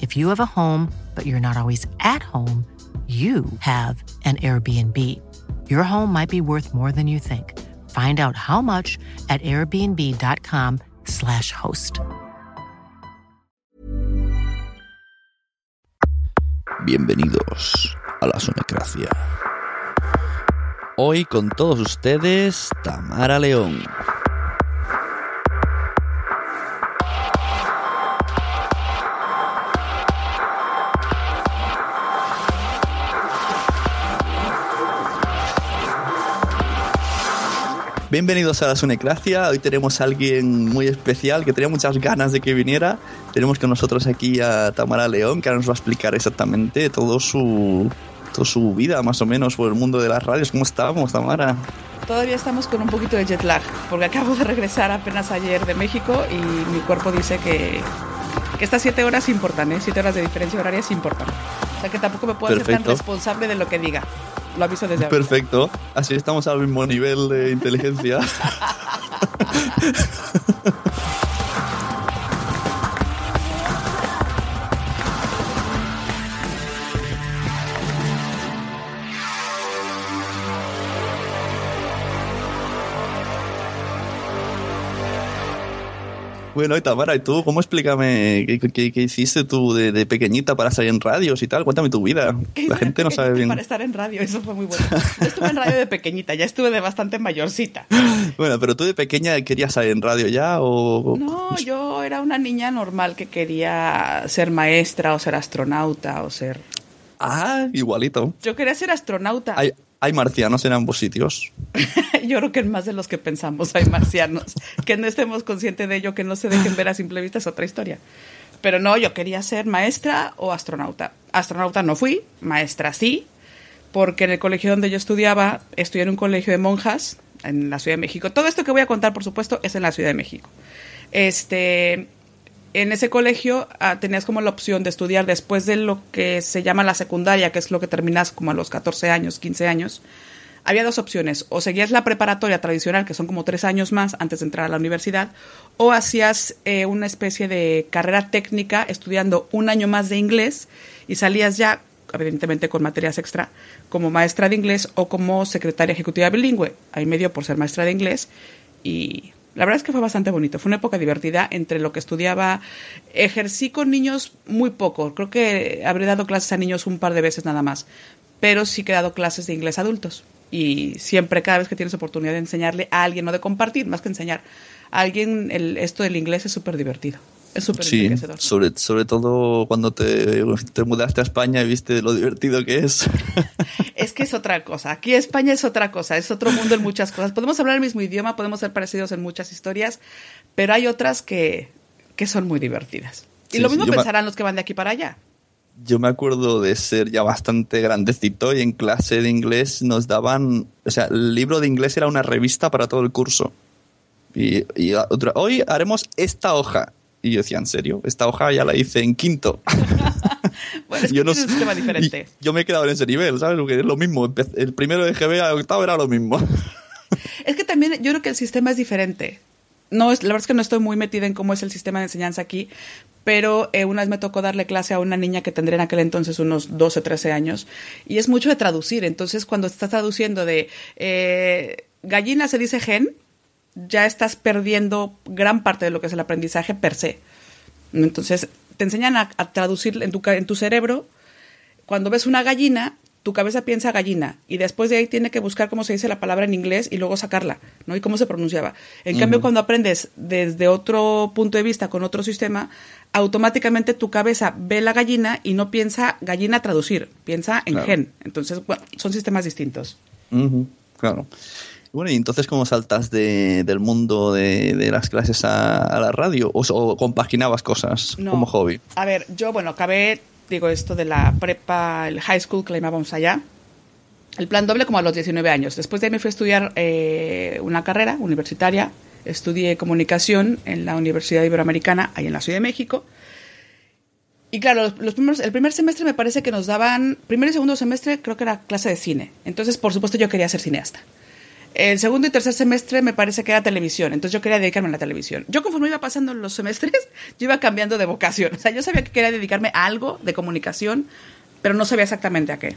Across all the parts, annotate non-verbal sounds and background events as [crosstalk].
If you have a home, but you're not always at home, you have an Airbnb. Your home might be worth more than you think. Find out how much at airbnb.com/slash host. Bienvenidos a la Sonecracia. Hoy con todos ustedes, Tamara León. Bienvenidos a la Sunecracia. Hoy tenemos a alguien muy especial que tenía muchas ganas de que viniera. Tenemos con nosotros aquí a Tamara León, que ahora nos va a explicar exactamente todo su, toda su vida, más o menos, por el mundo de las radios. ¿Cómo estamos, Tamara? Todavía estamos con un poquito de jet lag, porque acabo de regresar apenas ayer de México y mi cuerpo dice que, que estas siete horas importan, ¿eh? Siete horas de diferencia horaria es importante. O sea que tampoco me puedo hacer tan responsable de lo que diga. Lo aviso desde ahora. Perfecto. Así estamos al mismo nivel de inteligencia. [laughs] Bueno, y Tamara, ¿y tú cómo explícame qué, qué, hiciste tú de, pequeñita para salir en radios y tal? Cuéntame tu vida. La gente no sabe bien. Para estar en radio, eso fue muy bueno. Yo estuve en radio de pequeñita, ya estuve de bastante mayorcita. Bueno, pero tú de pequeña querías salir en radio ya o... No, yo era una niña normal que quería ser maestra o ser astronauta o ser... Ah, igualito. Yo quería ser astronauta. Hay, hay marcianos en ambos sitios. [laughs] Yo creo que en más de los que pensamos hay marcianos. que no estemos conscientes de ello, que no se dejen ver a simple vista es otra historia. Pero no, yo quería ser maestra o astronauta. Astronauta no fui, maestra sí, porque en el colegio donde yo estudiaba, estudié en un colegio de monjas en la Ciudad de México. Todo esto que voy a contar, por supuesto, es en la Ciudad de México. Este, en ese colegio ah, tenías como la opción de estudiar después de lo que se llama la secundaria, que es lo que terminas como a los 14 años, 15 años. Había dos opciones, o seguías la preparatoria tradicional, que son como tres años más antes de entrar a la universidad, o hacías eh, una especie de carrera técnica estudiando un año más de inglés y salías ya, evidentemente con materias extra, como maestra de inglés o como secretaria ejecutiva bilingüe. Ahí medio por ser maestra de inglés y La verdad es que fue bastante bonito. Fue una época divertida entre lo que estudiaba. Ejercí con niños muy poco. Creo que habré dado clases a niños un par de veces nada más. Pero sí que he dado clases de inglés a adultos. Y siempre, cada vez que tienes oportunidad de enseñarle a alguien, o de compartir, más que enseñar a alguien, el, esto del inglés es súper divertido. Es súper Sí, sobre, sobre todo cuando te, te mudaste a España y viste lo divertido que es. [laughs] Es que es otra cosa. Aquí España es otra cosa, es otro mundo en muchas cosas. Podemos hablar el mismo idioma, podemos ser parecidos en muchas historias, pero hay otras que, que son muy divertidas. Y Sí, lo sí, mismo me- pensarán los que van de aquí para allá. Yo me acuerdo de ser ya bastante grandecito y en clase de inglés nos daban, o sea, el libro de inglés era una revista para todo el curso. Y, y otra, hoy haremos esta hoja. Y yo decía, ¿en serio? Esta hoja ya la hice en quinto. [laughs] Bueno, es que yo no tiene un sistema diferente. yo me he quedado en ese nivel, ¿sabes? Porque es lo mismo. El primero de GB al octavo era lo mismo. Es que también yo creo que el sistema es diferente. No es, la verdad es que no estoy muy metida en cómo es el sistema de enseñanza aquí, pero eh, una vez me tocó darle clase a una niña que tendría en aquel entonces unos 12, 13 años, y es mucho de traducir. Entonces, cuando estás traduciendo de eh, gallina se dice gen, ya estás perdiendo gran parte de lo que es el aprendizaje per se. Entonces, te enseñan a, a traducir en tu, en tu cerebro cuando ves una gallina, tu cabeza piensa gallina y después de ahí tiene que buscar cómo se dice la palabra en inglés y luego sacarla, ¿no? Y cómo se pronunciaba. En cambio, cuando aprendes desde otro punto de vista, con otro sistema, automáticamente tu cabeza ve la gallina y no piensa gallina traducir, piensa en Claro. gen. Entonces, bueno, son sistemas distintos. Claro. Bueno, y entonces, ¿cómo saltas de- del mundo de, de las clases a, a la radio? ¿O, o compaginabas cosas No. como hobby? A ver, yo, bueno, acabé, digo, esto de la prepa, el high school que le llamábamos allá. El plan doble como a los 19 años. Después de ahí me fui a estudiar eh, una carrera universitaria. Estudié comunicación en la Universidad Iberoamericana, ahí en la Ciudad de México. Y claro, los, los primeros, el primer semestre me parece que nos daban, primer y segundo semestre creo que era clase de cine. Entonces, por supuesto, yo quería ser cineasta. El segundo y tercer semestre me parece que era televisión, entonces yo quería dedicarme a la televisión. Yo conforme iba pasando los semestres, [laughs] yo iba cambiando de vocación. O sea, yo sabía que quería dedicarme a algo de comunicación, pero no sabía exactamente a qué.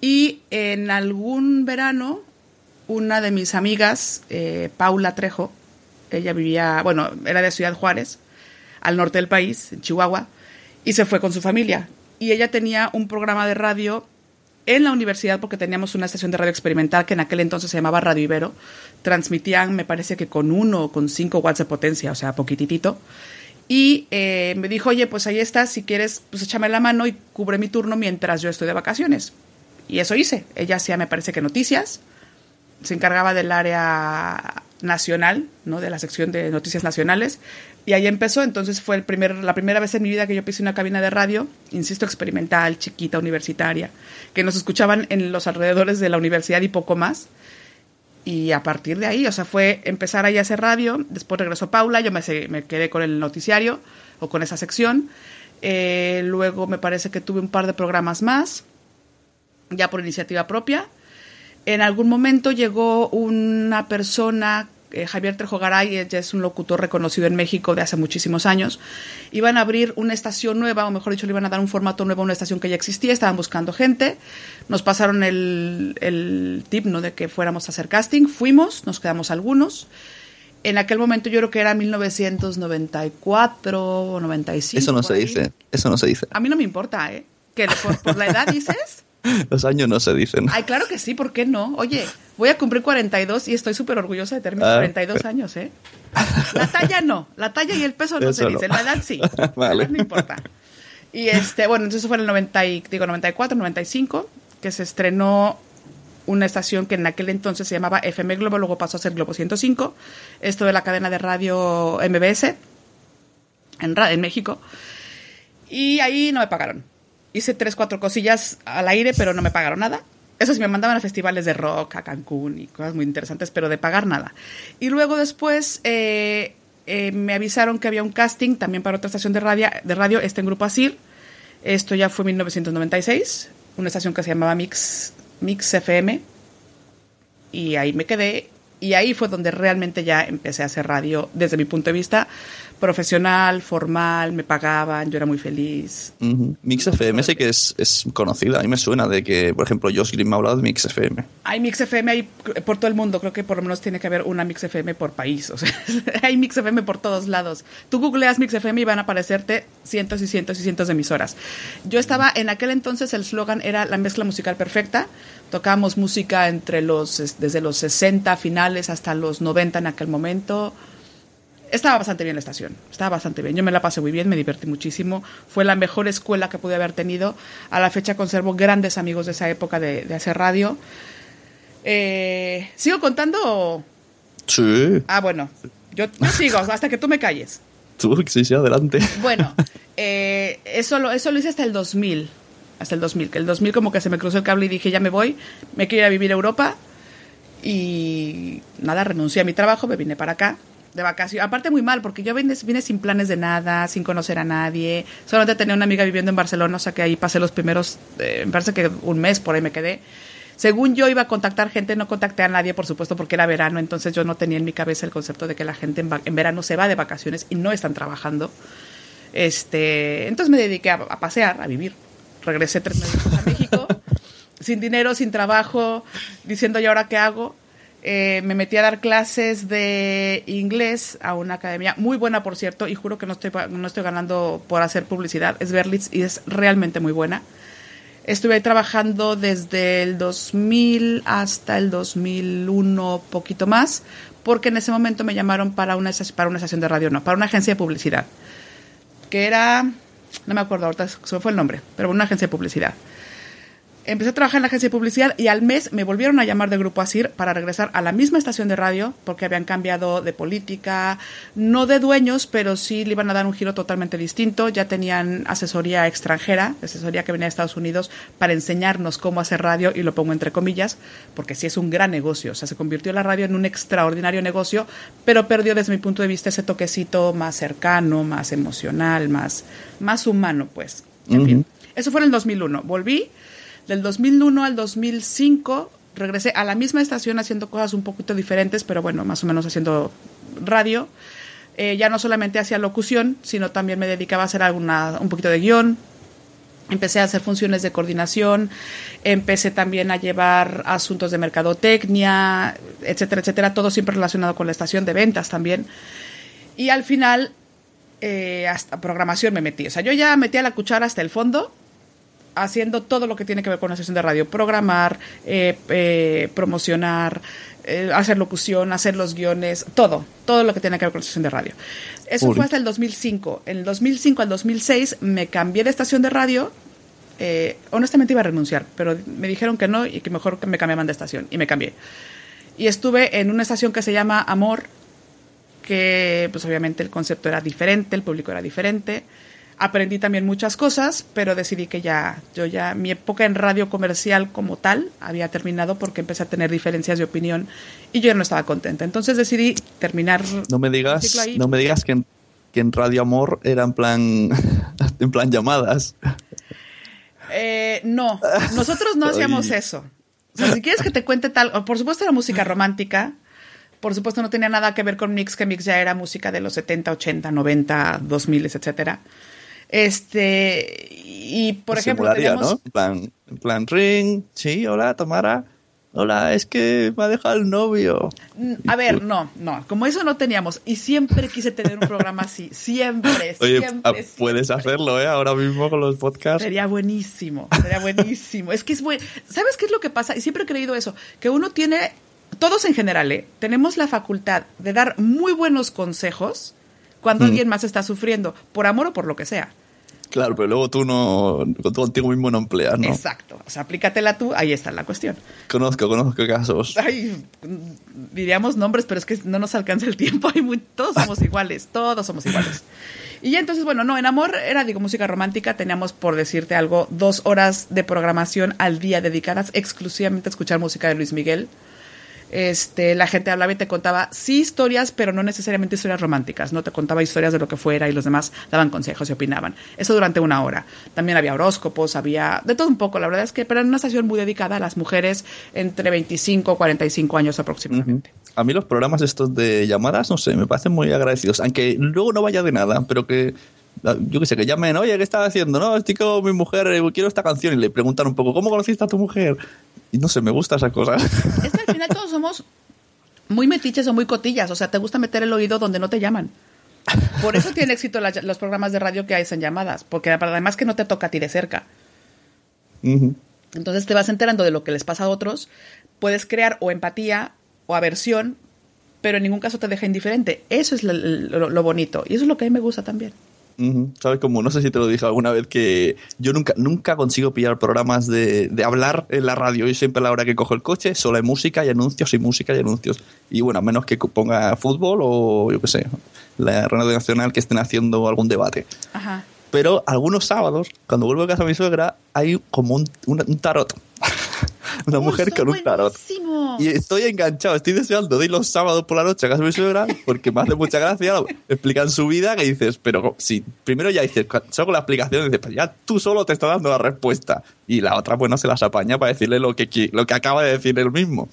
Y en algún verano, una de mis amigas, eh, Paula Trejo, ella vivía, bueno, era de Ciudad Juárez, al norte del país, en Chihuahua, y se fue con su familia. Y ella tenía un programa de radio en la universidad porque teníamos una estación de radio experimental que en aquel entonces se llamaba Radio Ibero. Transmitían, me parece que con uno o con cinco watts de potencia, o sea, poquititito. Y eh, me dijo, oye, pues ahí estás, si quieres, pues échame la mano y cubre mi turno mientras yo estoy de vacaciones. Y eso hice. Ella hacía, me parece que noticias, se encargaba del área nacional, ¿no? De la sección de noticias nacionales. Y ahí empezó, entonces fue el primer, la primera vez en mi vida que yo pisé una cabina de radio, insisto, experimental, chiquita, universitaria, que nos escuchaban en los alrededores de la universidad y poco más. Y a partir de ahí, o sea, fue empezar ahí a hacer radio, después regresó Paula, yo me, me quedé con el noticiario o con esa sección. Eh, luego me parece que tuve un par de programas más, ya por iniciativa propia. En algún momento llegó una persona, eh, Javier Trejo Garay, ella es un locutor reconocido en México de hace muchísimos años. Iban a abrir una estación nueva, o mejor dicho, le iban a dar un formato nuevo a una estación que ya existía, estaban buscando gente. Nos pasaron el, el tip ¿no? de que fuéramos a hacer casting, fuimos, nos quedamos algunos. En aquel momento yo creo que era 1994 o 95. Eso no se ahí. dice, eso no se dice. A mí no me importa, ¿eh? Que por, por la edad dices. [laughs] Los años no se dicen. Ay, claro que sí, ¿por qué no? Oye, voy a cumplir 42 y estoy súper orgullosa de tener mis Ah, 42 años, ¿eh? La talla no, la talla y el peso no Eso se no. dice, la edad sí. Vale. [laughs] La edad no importa. Y este, bueno, entonces fue en el 90, y- digo, 94, 95, que se estrenó una estación que en aquel entonces se llamaba FM Globo, luego pasó a ser Globo 105, esto de la cadena de radio MBS en, en México. Y ahí no me pagaron. Hice tres, cuatro cosillas al aire, pero no me pagaron nada. Eso sí, me mandaban a festivales de rock, a Cancún y cosas muy interesantes, pero de pagar nada. Y luego después eh, eh, me avisaron que había un casting también para otra estación de radio, de radio este en Grupo Asir. Esto ya fue en 1996, una estación que se llamaba Mix, Mix FM. Y ahí me quedé Y ahí fue donde realmente ya empecé a hacer radio desde mi punto de vista profesional, formal, me pagaban, yo era muy feliz. Ujú. Mix FM sé que es, es conocida. A mí me suena de que, por ejemplo, Josh Green me ha hablado de Mix FM. Hay Mix FM hay por todo el mundo, creo que por lo menos tiene que haber una Mix FM por país, o sea, [laughs] hay Mix FM por todos lados. Tú googleas Mix FM y van a aparecerte cientos y cientos y cientos de emisoras. Yo estaba, en aquel entonces el slogan era la mezcla musical perfecta, tocábamos música entre los, es- desde los 60 finales hasta los 90 en aquel momento. Estaba bastante bien la estación, estaba bastante bien. Yo me la pasé muy bien, me divertí muchísimo. Fue la mejor escuela que pude haber tenido. A la fecha conservo grandes amigos de esa época de, de hacer radio. Eh, ¿Sigo contando? Sí, Ah, bueno, yo, yo sigo [laughs] hasta que tú me calles. tú, sí, sí, adelante. Bueno, [laughs] eh, eso, lo, eso lo hice hasta el 2000. Hasta el 2000. Que el 2000 como que se me cruzó el cable y dije, ya me voy, me quiero ir a vivir a Europa. Y nada, renuncié a mi trabajo, me vine para acá de vacaciones. Aparte muy mal, porque yo vine, vine sin planes de nada, sin conocer a nadie. Solamente tenía una amiga viviendo en Barcelona, o sea que ahí pasé los primeros, eh, me parece que un mes por ahí me quedé. Según yo iba a contactar gente, no contacté a nadie, por supuesto, porque era verano, entonces yo no tenía en mi cabeza el concepto de que la gente en, verano se va de vacaciones y no están trabajando. Este, entonces me dediqué a, a pasear, a vivir. Regresé tres meses a México, sin dinero, sin trabajo, diciendo, ¿y ahora qué hago? Eh, me metí a dar clases de inglés a una academia muy buena, por cierto, y juro que no estoy, no estoy ganando por hacer publicidad. Es Berlitz y es realmente muy buena. Estuve ahí trabajando desde el 2000 hasta el 2001, poquito más, porque en ese momento me llamaron para una, para una estación de radio, no, para una agencia de publicidad, que era, no me acuerdo ahorita, se fue el nombre, pero una agencia de publicidad. Empecé a trabajar en la agencia de publicidad y al mes me volvieron a llamar de Grupo Asir para regresar a la misma estación de radio porque habían cambiado de política, no de dueños, pero sí le iban a dar un giro totalmente distinto. Ya tenían asesoría extranjera, asesoría que venía de Estados Unidos para enseñarnos cómo hacer radio y lo pongo entre comillas porque sí es un gran negocio. O sea, se convirtió la radio en un extraordinario negocio, pero perdió desde mi punto de vista ese toquecito más cercano, más emocional, más, más humano, pues. En Ujú. fin. Eso fue en el 2001. Volví. Del 2001 al 2005 regresé a la misma estación haciendo cosas un poquito diferentes, pero bueno, más o menos haciendo radio. Eh, ya no solamente hacía locución, sino también me dedicaba a hacer alguna, un poquito de guion. Empecé a hacer funciones de coordinación, empecé también a llevar asuntos de mercadotecnia, etcétera, etcétera, todo siempre relacionado con la estación de ventas también. Y al final, eh, hasta programación me metí. O sea, yo ya metí a la cuchara hasta el fondo, haciendo todo lo que tiene que ver con la sesión de radio, programar, eh, eh, promocionar, eh, hacer locución, hacer los guiones, todo, todo lo que tiene que ver con la sesión de radio. Eso fue hasta el 2005. En el 2005 al 2006 me cambié de estación de radio. honestamente iba a renunciar, pero me dijeron que no y que mejor que me cambiaban de estación y me cambié. Y estuve en una estación que se llama Amor, que pues obviamente el concepto era diferente, el público era diferente. Aprendí también muchas cosas, pero decidí que ya, yo ya, mi época en radio comercial como tal había terminado porque empecé a tener diferencias de opinión y yo ya no estaba contenta. Entonces decidí terminar. No me el digas, ciclo ahí. no me digas que en, que en Radio Amor era en plan, [laughs] en plan llamadas. Eh, no, nosotros no [laughs] hacíamos eso. O sea, si quieres que te cuente tal, por supuesto era música romántica, por supuesto no tenía nada que ver con Mix, que Mix ya era música de los 70, 80, 90, 2000, etcétera. Este, y por ejemplo, ¿no? En plan, en plan, ring, sí, hola, Tamara. Hola, es que me ha dejado el novio. Mm, A ver, no, no, como eso no teníamos. Y siempre quise tener un programa así. [laughs] Siempre, Oye, siempre. ah, puedes siempre. hacerlo, ¿eh? Ahora mismo con los podcasts. Sería buenísimo, sería buenísimo. es que es buen... ¿Sabes qué es lo que pasa? Y siempre he creído eso, que uno tiene, todos en general, ¿eh? tenemos la facultad de dar muy buenos consejos cuando Mm. alguien más está sufriendo, por amor o por lo que sea. Claro, pero luego tú no, tú contigo mismo no empleas, ¿no? Exacto. O sea, aplícatela tú, ahí está la cuestión. Conozco, conozco casos. Ay, diríamos nombres, pero es que no nos alcanza el tiempo. [laughs] Hay muy- todos somos [laughs] iguales, todos somos iguales. Y ya entonces, bueno, no, en Amor era, digo, música romántica. Teníamos, por decirte algo, dos horas de programación al día dedicadas exclusivamente a escuchar música de Luis Miguel. Este, la gente hablaba y te contaba, sí, historias, pero no necesariamente historias románticas, ¿no? Te contaba historias de lo que fuera y los demás daban consejos y opinaban. Eso durante una hora. También había horóscopos, había de todo un poco, la verdad es que, pero en una estación muy dedicada a las mujeres entre 25 y 45 años aproximadamente. A mí los programas estos de llamadas, no sé, me parecen muy agradecidos. Aunque luego no vaya de nada, pero que yo qué sé, que llamen, oye, ¿qué estás haciendo? No, estoy con mi mujer, eh, quiero esta canción. Y le preguntan un poco, ¿cómo conociste a tu mujer? Y no sé, me gusta esa cosa. [laughs] Es que al final todos somos muy metiches o muy cotillas. O sea, te gusta meter el oído donde no te llaman. Por eso tienen éxito la- los programas de radio que hacen llamadas. Porque además que no te toca a ti de cerca. Ujú. Entonces te vas enterando de lo que les pasa a otros. Puedes crear o empatía o aversión, pero en ningún caso te deja indiferente. Eso es lo, lo- lo bonito. Y eso es lo que a mí me gusta también. ¿Sabes cómo? No sé si te lo dije alguna vez que yo nunca, nunca consigo pillar programas de, de hablar en la radio. Yo siempre a la hora que cojo el coche solo hay música y anuncios y música y anuncios. Y bueno, a menos que ponga fútbol o yo qué sé, la radio nacional que estén haciendo algún debate. Ajá. Pero algunos sábados, cuando vuelvo a casa de mi suegra, hay como un, un- un tarot. [laughs] Una mujer con un tarot. buenísimos. Y estoy enganchado, estoy deseando de ir los sábados por la noche a casa de mi suegra porque me hace mucha gracia. Explican su vida que dices, pero si primero ya dices, solo la explicación dices, pues ya tú solo te estás dando la respuesta. Y la otra, pues no se las apaña para decirle lo que, lo que acaba de decir él mismo.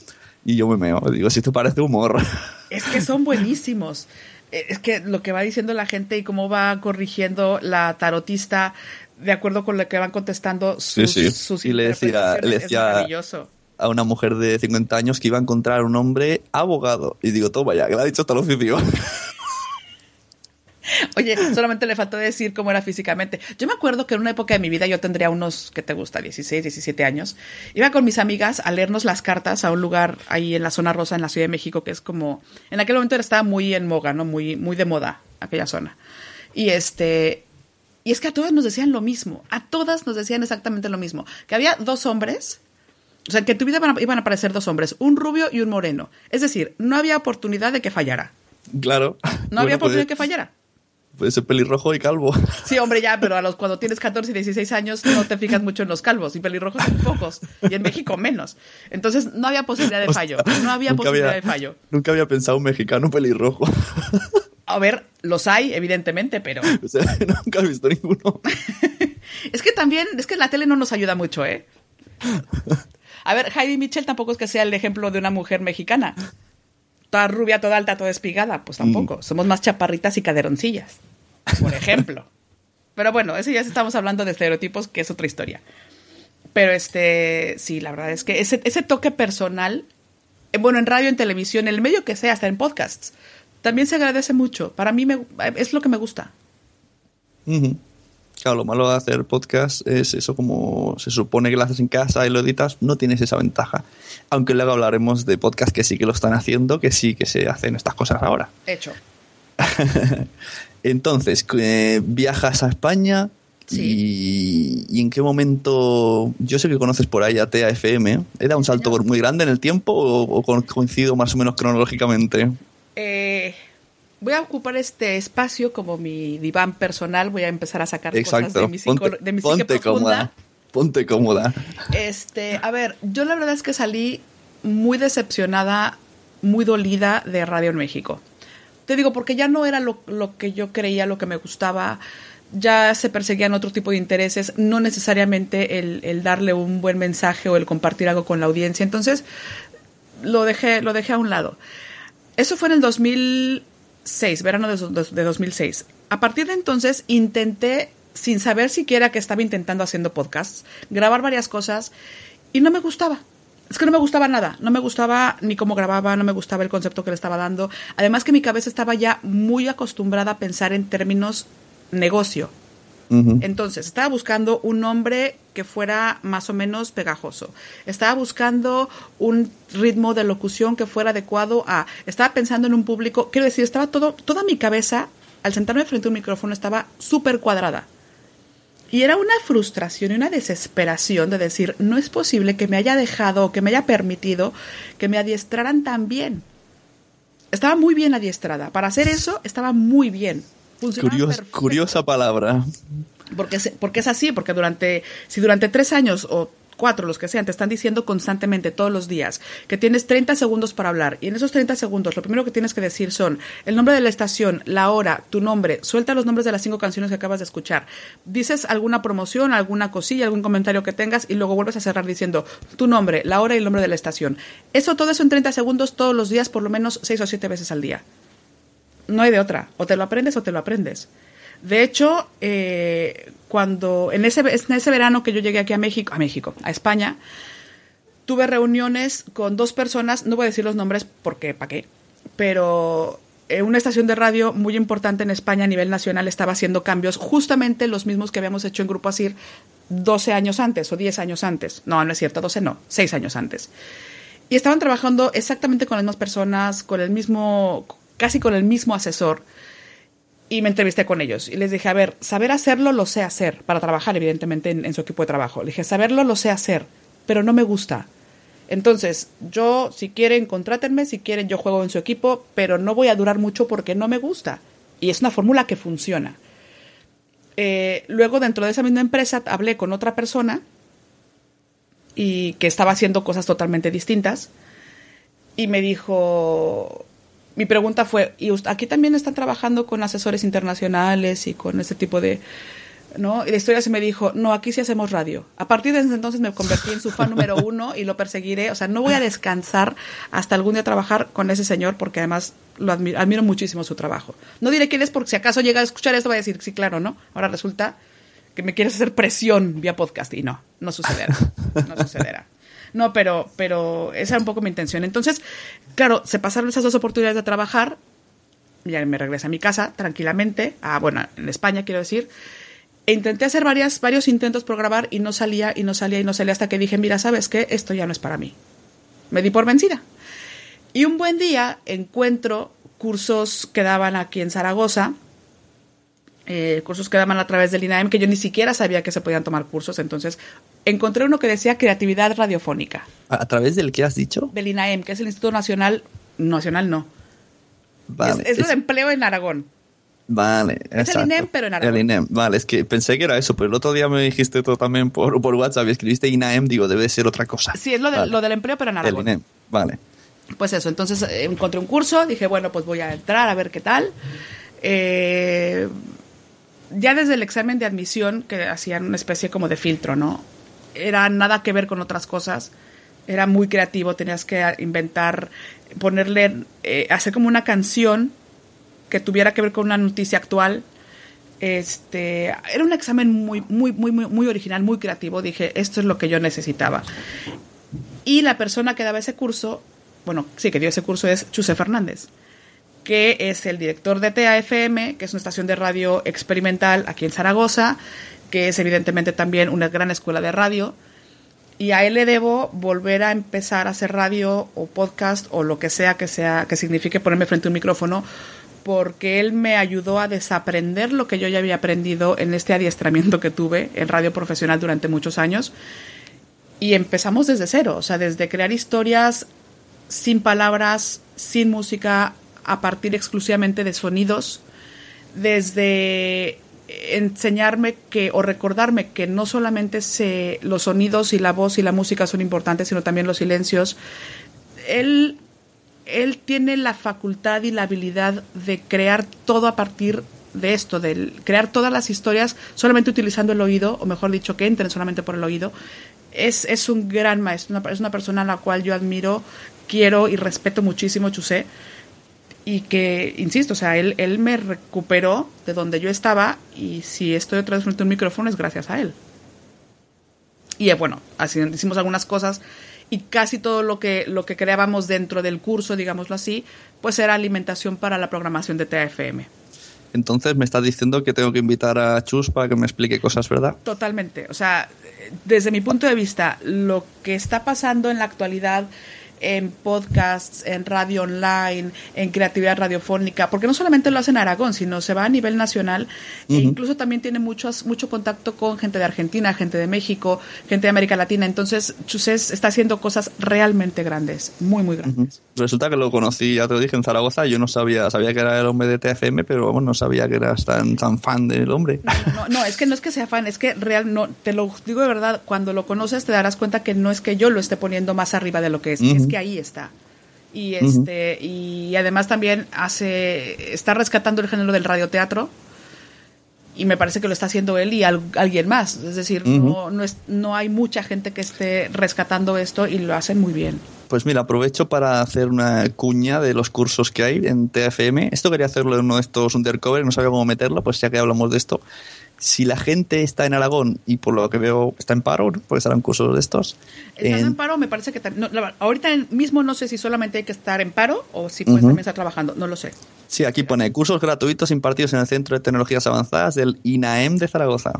Y yo me meo, digo, si esto parece humor. [laughs] Es que son buenísimos. Eh, Es que lo que va diciendo la gente y cómo va corrigiendo la tarotista de acuerdo con lo que van contestando sus, Sí, sí. sus Y le decía- interpretaciones, le es decía- maravilloso. A una mujer de 50 años que iba a encontrar un hombre abogado. Y digo, toma ya, que lo ha dicho hasta el oficio. [laughs] Oye, solamente le faltó decir cómo era físicamente. Yo me acuerdo que en una época de mi vida, yo tendría unos, ¿qué te gusta? 16, 17 años. Iba con mis amigas a leernos las cartas a un lugar ahí en la zona rosa, en la Ciudad de México, que es como, en aquel momento estaba muy en moga, ¿no? Muy, muy de moda aquella zona. Y este, y es que a todas nos decían lo mismo, a todas nos decían exactamente lo mismo, que había dos hombres, o sea, que en tu vida iban a, iban a aparecer dos hombres, un rubio y un moreno. Es decir, no había oportunidad de que fallara. claro. No había Bueno, oportunidad de que fallara. puede ser pelirrojo y calvo. [laughs] Sí, hombre, ya, pero a los cuando tienes 14 y 16 años no te fijas mucho en los calvos y pelirrojos son pocos y en México menos. Entonces no había posibilidad de fallo, no había posibilidad de fallo. Nunca había pensado un mexicano pelirrojo. [laughs] A ver, los hay evidentemente, pero [laughs] O sea, [laughs] nunca he visto ninguno. es que también es que la tele no nos ayuda mucho, ¿eh? A ver, Heidi Mitchell tampoco es que sea el ejemplo de una mujer mexicana. Toda rubia, toda alta, toda espigada, pues tampoco. Somos más chaparritas y caderoncillas, por ejemplo. [laughs] Pero bueno, eso ya estamos hablando de estereotipos, que es otra historia. Pero este, sí, la verdad es que ese, ese toque personal, eh, bueno, en radio, en televisión, en el medio que sea, hasta en podcasts, también se agradece mucho. Para mí me, es lo que me gusta. Claro, lo malo de hacer podcast es eso, como se supone que lo haces en casa y lo editas, no tienes esa ventaja. Aunque luego hablaremos de podcast que sí que lo están haciendo, que sí que se hacen estas cosas ahora. Hecho. [laughs] Entonces, eh, viajas a España Sí. y, y en qué momento, yo sé que conoces por ahí a TAFM, ¿era un salto muy grande en el tiempo o, coincido más o menos cronológicamente? Eh, voy a ocupar este espacio como mi diván personal. Voy a empezar a sacar Exacto. cosas de mi, psico- Ponte, de mi psique ponte profunda. cómoda. Ponte cómoda. Este, a ver, yo la verdad es que salí muy decepcionada, muy dolida de Radio en México. Te digo, porque ya no era lo, lo que yo creía, lo que me gustaba. Ya se perseguían otro tipo de intereses, no necesariamente el, el darle un buen mensaje o el compartir algo con la audiencia. Entonces, lo dejé, lo dejé a un lado. Eso fue en el 2006, verano de, de- de 2006. A partir de entonces intenté, sin saber siquiera que estaba intentando haciendo podcasts, grabar varias cosas y no me gustaba. Es que no me gustaba nada, no me gustaba ni cómo grababa, no me gustaba el concepto que le estaba dando. Además que mi cabeza estaba ya muy acostumbrada a pensar en términos negocio. Entonces, estaba buscando un nombre que fuera más o menos pegajoso. Estaba buscando un ritmo de locución que fuera adecuado a... Estaba pensando en un público... Quiero decir, estaba todo... Toda mi cabeza, al sentarme frente a un micrófono, estaba súper cuadrada. Y era una frustración y una desesperación de decir, no es posible que me haya dejado o que me haya permitido que me adiestraran tan bien. Estaba muy bien adiestrada. Para hacer eso, estaba muy bien. Funcionaba Curios- curiosa palabra. Porque, se- porque es así, porque durante, si durante tres años o cuatro, los que sean, te están diciendo constantemente todos los días que tienes 30 segundos para hablar y en esos 30 segundos lo primero que tienes que decir son el nombre de la estación, la hora, tu nombre, suelta los nombres de las cinco canciones que acabas de escuchar, dices alguna promoción, alguna cosilla, algún comentario que tengas y luego vuelves a cerrar diciendo tu nombre, la hora y el nombre de la estación. Eso, todo eso en 30 segundos todos los días, por lo menos 6 o 7 veces al día. No hay de otra, o te lo aprendes o te lo aprendes. De hecho, eh, cuando en ese, verano que yo llegué aquí a México, a México, a España, tuve reuniones con dos personas, no voy a decir los nombres porque, ¿para qué? Pero eh, una estación de radio muy importante en España a nivel nacional estaba haciendo cambios, justamente los mismos que habíamos hecho en Grupo Asir 12 años antes o 10 años antes. No, no es cierto, 12 no, 6 años antes. Y estaban trabajando exactamente con las mismas personas, con el mismo, casi con el mismo asesor y me entrevisté con ellos y les dije, a ver, saber hacerlo lo sé hacer, para trabajar evidentemente en, su equipo de trabajo. Le dije, saberlo lo sé hacer, pero no me gusta. Entonces, yo, si quieren, contrátenme, si quieren, yo juego en su equipo, pero no voy a durar mucho porque no me gusta. Y es una fórmula que funciona. Eh, luego, dentro de esa misma empresa, hablé con otra persona y que estaba haciendo cosas totalmente distintas y me dijo, mi pregunta fue, ¿y aquí también están trabajando con asesores internacionales y con ese tipo de... ¿no? Y la historia se me dijo, no, aquí sí hacemos radio. A partir de ese entonces me convertí en su fan número uno y lo perseguiré. O sea, no voy a descansar hasta algún día trabajar con ese señor porque además lo admiro, admiro muchísimo su trabajo. No diré quién es porque si acaso llega a escuchar esto va a decir, sí, claro, ¿no? Ahora resulta que me quieres hacer presión vía podcast y no, no sucederá. No sucederá. No, pero, pero esa era un poco mi intención. Entonces, claro, se pasaron esas dos oportunidades de trabajar. Ya me regresé a mi casa tranquilamente, a, bueno, en España quiero decir. E intenté hacer varias, varios intentos por grabar y no salía y no salía y no salía hasta que dije, mira, ¿sabes qué? Esto ya no es para mí. Me di por vencida. Y un buen día encuentro cursos que daban aquí en Zaragoza, eh, cursos que daban a través del INAEM, que yo ni siquiera sabía que se podían tomar cursos. Entonces encontré uno que decía creatividad radiofónica. ¿A, través del que has dicho? Del INAEM, que es el Instituto Nacional, Nacional no. Vale, es, es, de empleo en Aragón. Vale, es el INEM, pero en Aragón. El INEM, vale, es que pensé que era eso, pero el otro día me dijiste tú también por, por WhatsApp y escribiste INAEM, digo, debe ser otra cosa. Sí, es lo, de, lo del empleo, pero en Aragón. El INEM, vale. Pues eso, entonces eh, encontré un curso, dije, bueno, pues voy a entrar a ver qué tal. Eh, ya desde el examen de admisión, que hacían una especie como de filtro, ¿no? Era nada que ver con otras cosas. Era muy creativo, tenías que inventar, ponerle, eh, hacer como una canción que tuviera que ver con una noticia actual. Este, era un examen muy, muy, muy, muy, original, muy creativo. Dije, esto es lo que yo necesitaba. Y la persona que daba ese curso, bueno, sí, que dio ese curso es Chuse Fernández que es el director de TAFM, que es una estación de radio experimental aquí en Zaragoza, que es evidentemente también una gran escuela de radio. Y a él le debo volver a empezar a hacer radio o podcast o lo que sea que sea que signifique ponerme frente a un micrófono, porque él me ayudó a desaprender lo que yo ya había aprendido en este adiestramiento que tuve en radio profesional durante muchos años. Y empezamos desde cero, o sea, desde crear historias sin palabras, sin música, a partir exclusivamente de sonidos, desde enseñarme que o recordarme que no solamente se, los sonidos y la voz y la música son importantes, sino también los silencios. Él, él tiene la facultad y la habilidad de crear todo a partir de esto, de crear todas las historias solamente utilizando el oído, o mejor dicho, que entren solamente por el oído. Es, es un gran maestro, es una persona a la cual yo admiro, quiero y respeto muchísimo, Chusé y que, insisto, o sea, él, él me recuperó de donde yo estaba y si estoy otra vez frente a un micrófono es gracias a él. Y eh, bueno, así hicimos algunas cosas y casi todo lo que, lo que creábamos dentro del curso, digámoslo así, pues era alimentación para la programación de TAFM. Entonces me estás diciendo que tengo que invitar a Chus para que me explique cosas, ¿verdad? Totalmente. O sea, desde mi punto de vista, lo que está pasando en la actualidad en podcasts, en radio online, en creatividad radiofónica, porque no solamente lo hace en Aragón, sino se va a nivel nacional e incluso también tiene muchos, mucho contacto con gente de Argentina, gente de México, gente de América Latina. Entonces, Chusés está haciendo cosas realmente grandes, muy, muy grandes. Resulta que lo conocí, ya te lo dije, en Zaragoza. Yo no sabía, sabía que era el hombre de TFM, pero vamos, no sabía que eras tan, tan fan del hombre. No, no, es que no es que sea fan, es que real, no, te lo digo de verdad, cuando lo conoces te darás cuenta que no es que yo lo esté poniendo más arriba de lo que es, es que ahí está. Y este, y además también hace, está rescatando el género del radioteatro y me parece que lo está haciendo él y alguien más. Es decir, no, no, es, no hay mucha gente que esté rescatando esto y lo hacen muy bien. Pues mira, aprovecho para hacer una cuña de los cursos que hay en TFM. Esto quería hacerlo en uno de estos undercover, no sabía cómo meterlo, pues ya que hablamos de esto. Si la gente está en Aragón y por lo que veo está en paro, porque estarán cursos de estos. Están en, paro, me parece que no, ahorita mismo no sé si solamente hay que estar en paro o si puedes también estar trabajando, no lo sé. Sí, aquí pone cursos gratuitos impartidos en el Centro de Tecnologías Avanzadas del INAEM de Zaragoza.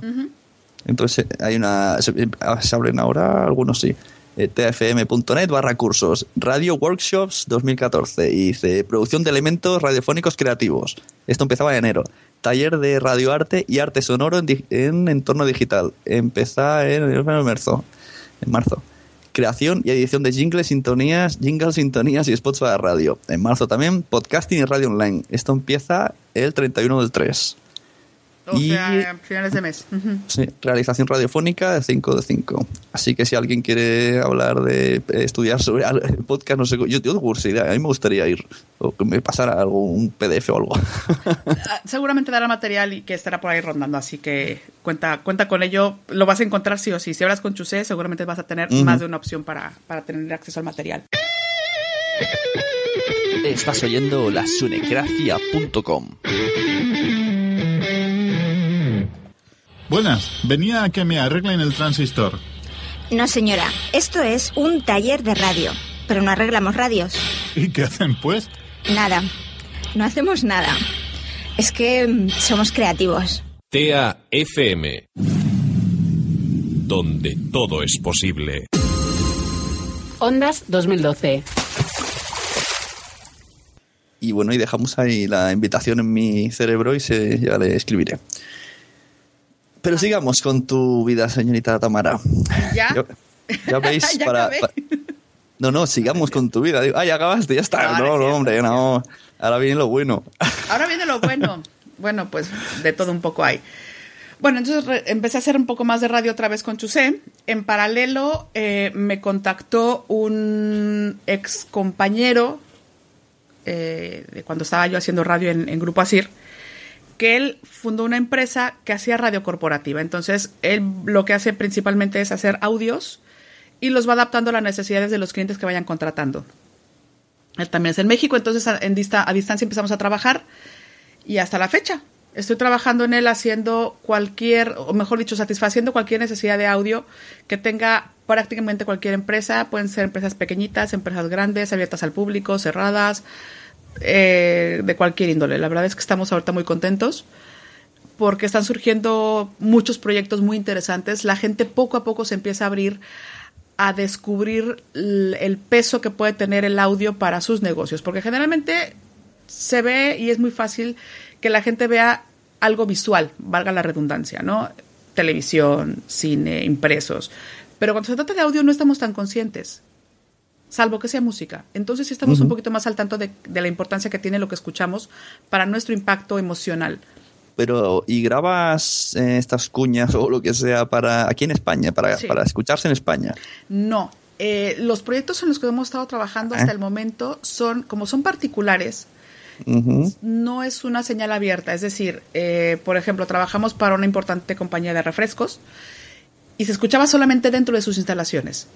Entonces hay una se, se abren ahora algunos sí. Eh, tfm.net barra cursos, Radio Workshops 2014, y dice producción de elementos radiofónicos creativos. Esto empezaba en enero. Taller de radioarte y arte sonoro en, en entorno digital. Empezó en, en marzo. En marzo. Creación y edición de jingles, sintonías, jingles, sintonías y spots para radio. En marzo también podcasting y radio online. Esto empieza el 31 del 3. O y, sea, finales de mes. Uh -huh. Sí, realización radiofónica de 5 de 5. Así que si alguien quiere hablar de eh, estudiar sobre el [laughs] podcast, no sé, yo, yo tengo curiosidad, a mí me gustaría ir, o que me pasara algo, un PDF o algo. [laughs] Seguramente dará material y que estará por ahí rondando, así que cuenta, cuenta con ello, lo vas a encontrar sí o sí. Si hablas con Chusé, seguramente vas a tener uh -huh. más de una opción para, para tener acceso al material. Estás oyendo la sunecracia.com. Buenas, venía a que me arreglen el transistor. No, señora, esto es un taller de radio, pero no arreglamos radios. ¿Y qué hacen, pues? Nada, no hacemos nada. Es que mm, somos creativos. TEA FM, donde todo es posible. Ondas 2012. Y bueno, y dejamos ahí la invitación en mi cerebro y se, ya le escribiré. Pero sigamos con tu vida, señorita Tamara. ¿Ya? Yo, ya veis, [laughs] ¿Ya para, No, no, sigamos con tu vida. Digo, ah, ya acabaste, ya está. No, No, no hombre, no. Ahora viene lo bueno. Ahora viene lo bueno. Bueno, pues de todo un poco hay. Bueno, entonces empecé a hacer un poco más de radio otra vez con Chusé. En paralelo eh, me contactó un ex compañero eh, de cuando estaba yo haciendo radio en, en Grupo Asir, él fundó una empresa que hacía radio corporativa. Entonces, él lo que hace principalmente es hacer audios y los va adaptando a las necesidades de los clientes que vayan contratando. Él también es en México, entonces en dista, a distancia empezamos a trabajar y hasta la fecha. Estoy trabajando en él haciendo cualquier, o mejor dicho, satisfaciendo cualquier necesidad de audio que tenga prácticamente cualquier empresa. Pueden ser empresas pequeñitas, empresas grandes, abiertas al público, cerradas, eh, de cualquier índole. La verdad es que estamos ahorita muy contentos porque están surgiendo muchos proyectos muy interesantes. La gente poco a poco se empieza a abrir a descubrir el peso que puede tener el audio para sus negocios, porque generalmente se ve y es muy fácil que la gente vea algo visual, valga la redundancia, ¿no? Televisión, cine, impresos. Pero cuando se trata de audio no estamos tan conscientes, salvo que sea música. Entonces sí estamos un poquito más al tanto de, de la importancia que tiene lo que escuchamos para nuestro impacto emocional. Pero, ¿y grabas eh, estas cuñas [laughs] o lo que sea para aquí en España, para, Sí. para escucharse en España? No. Eh, los proyectos en los que hemos estado trabajando hasta el momento son, como son particulares, no es una señal abierta. Es decir, eh, por ejemplo, trabajamos para una importante compañía de refrescos y se escuchaba solamente dentro de sus instalaciones.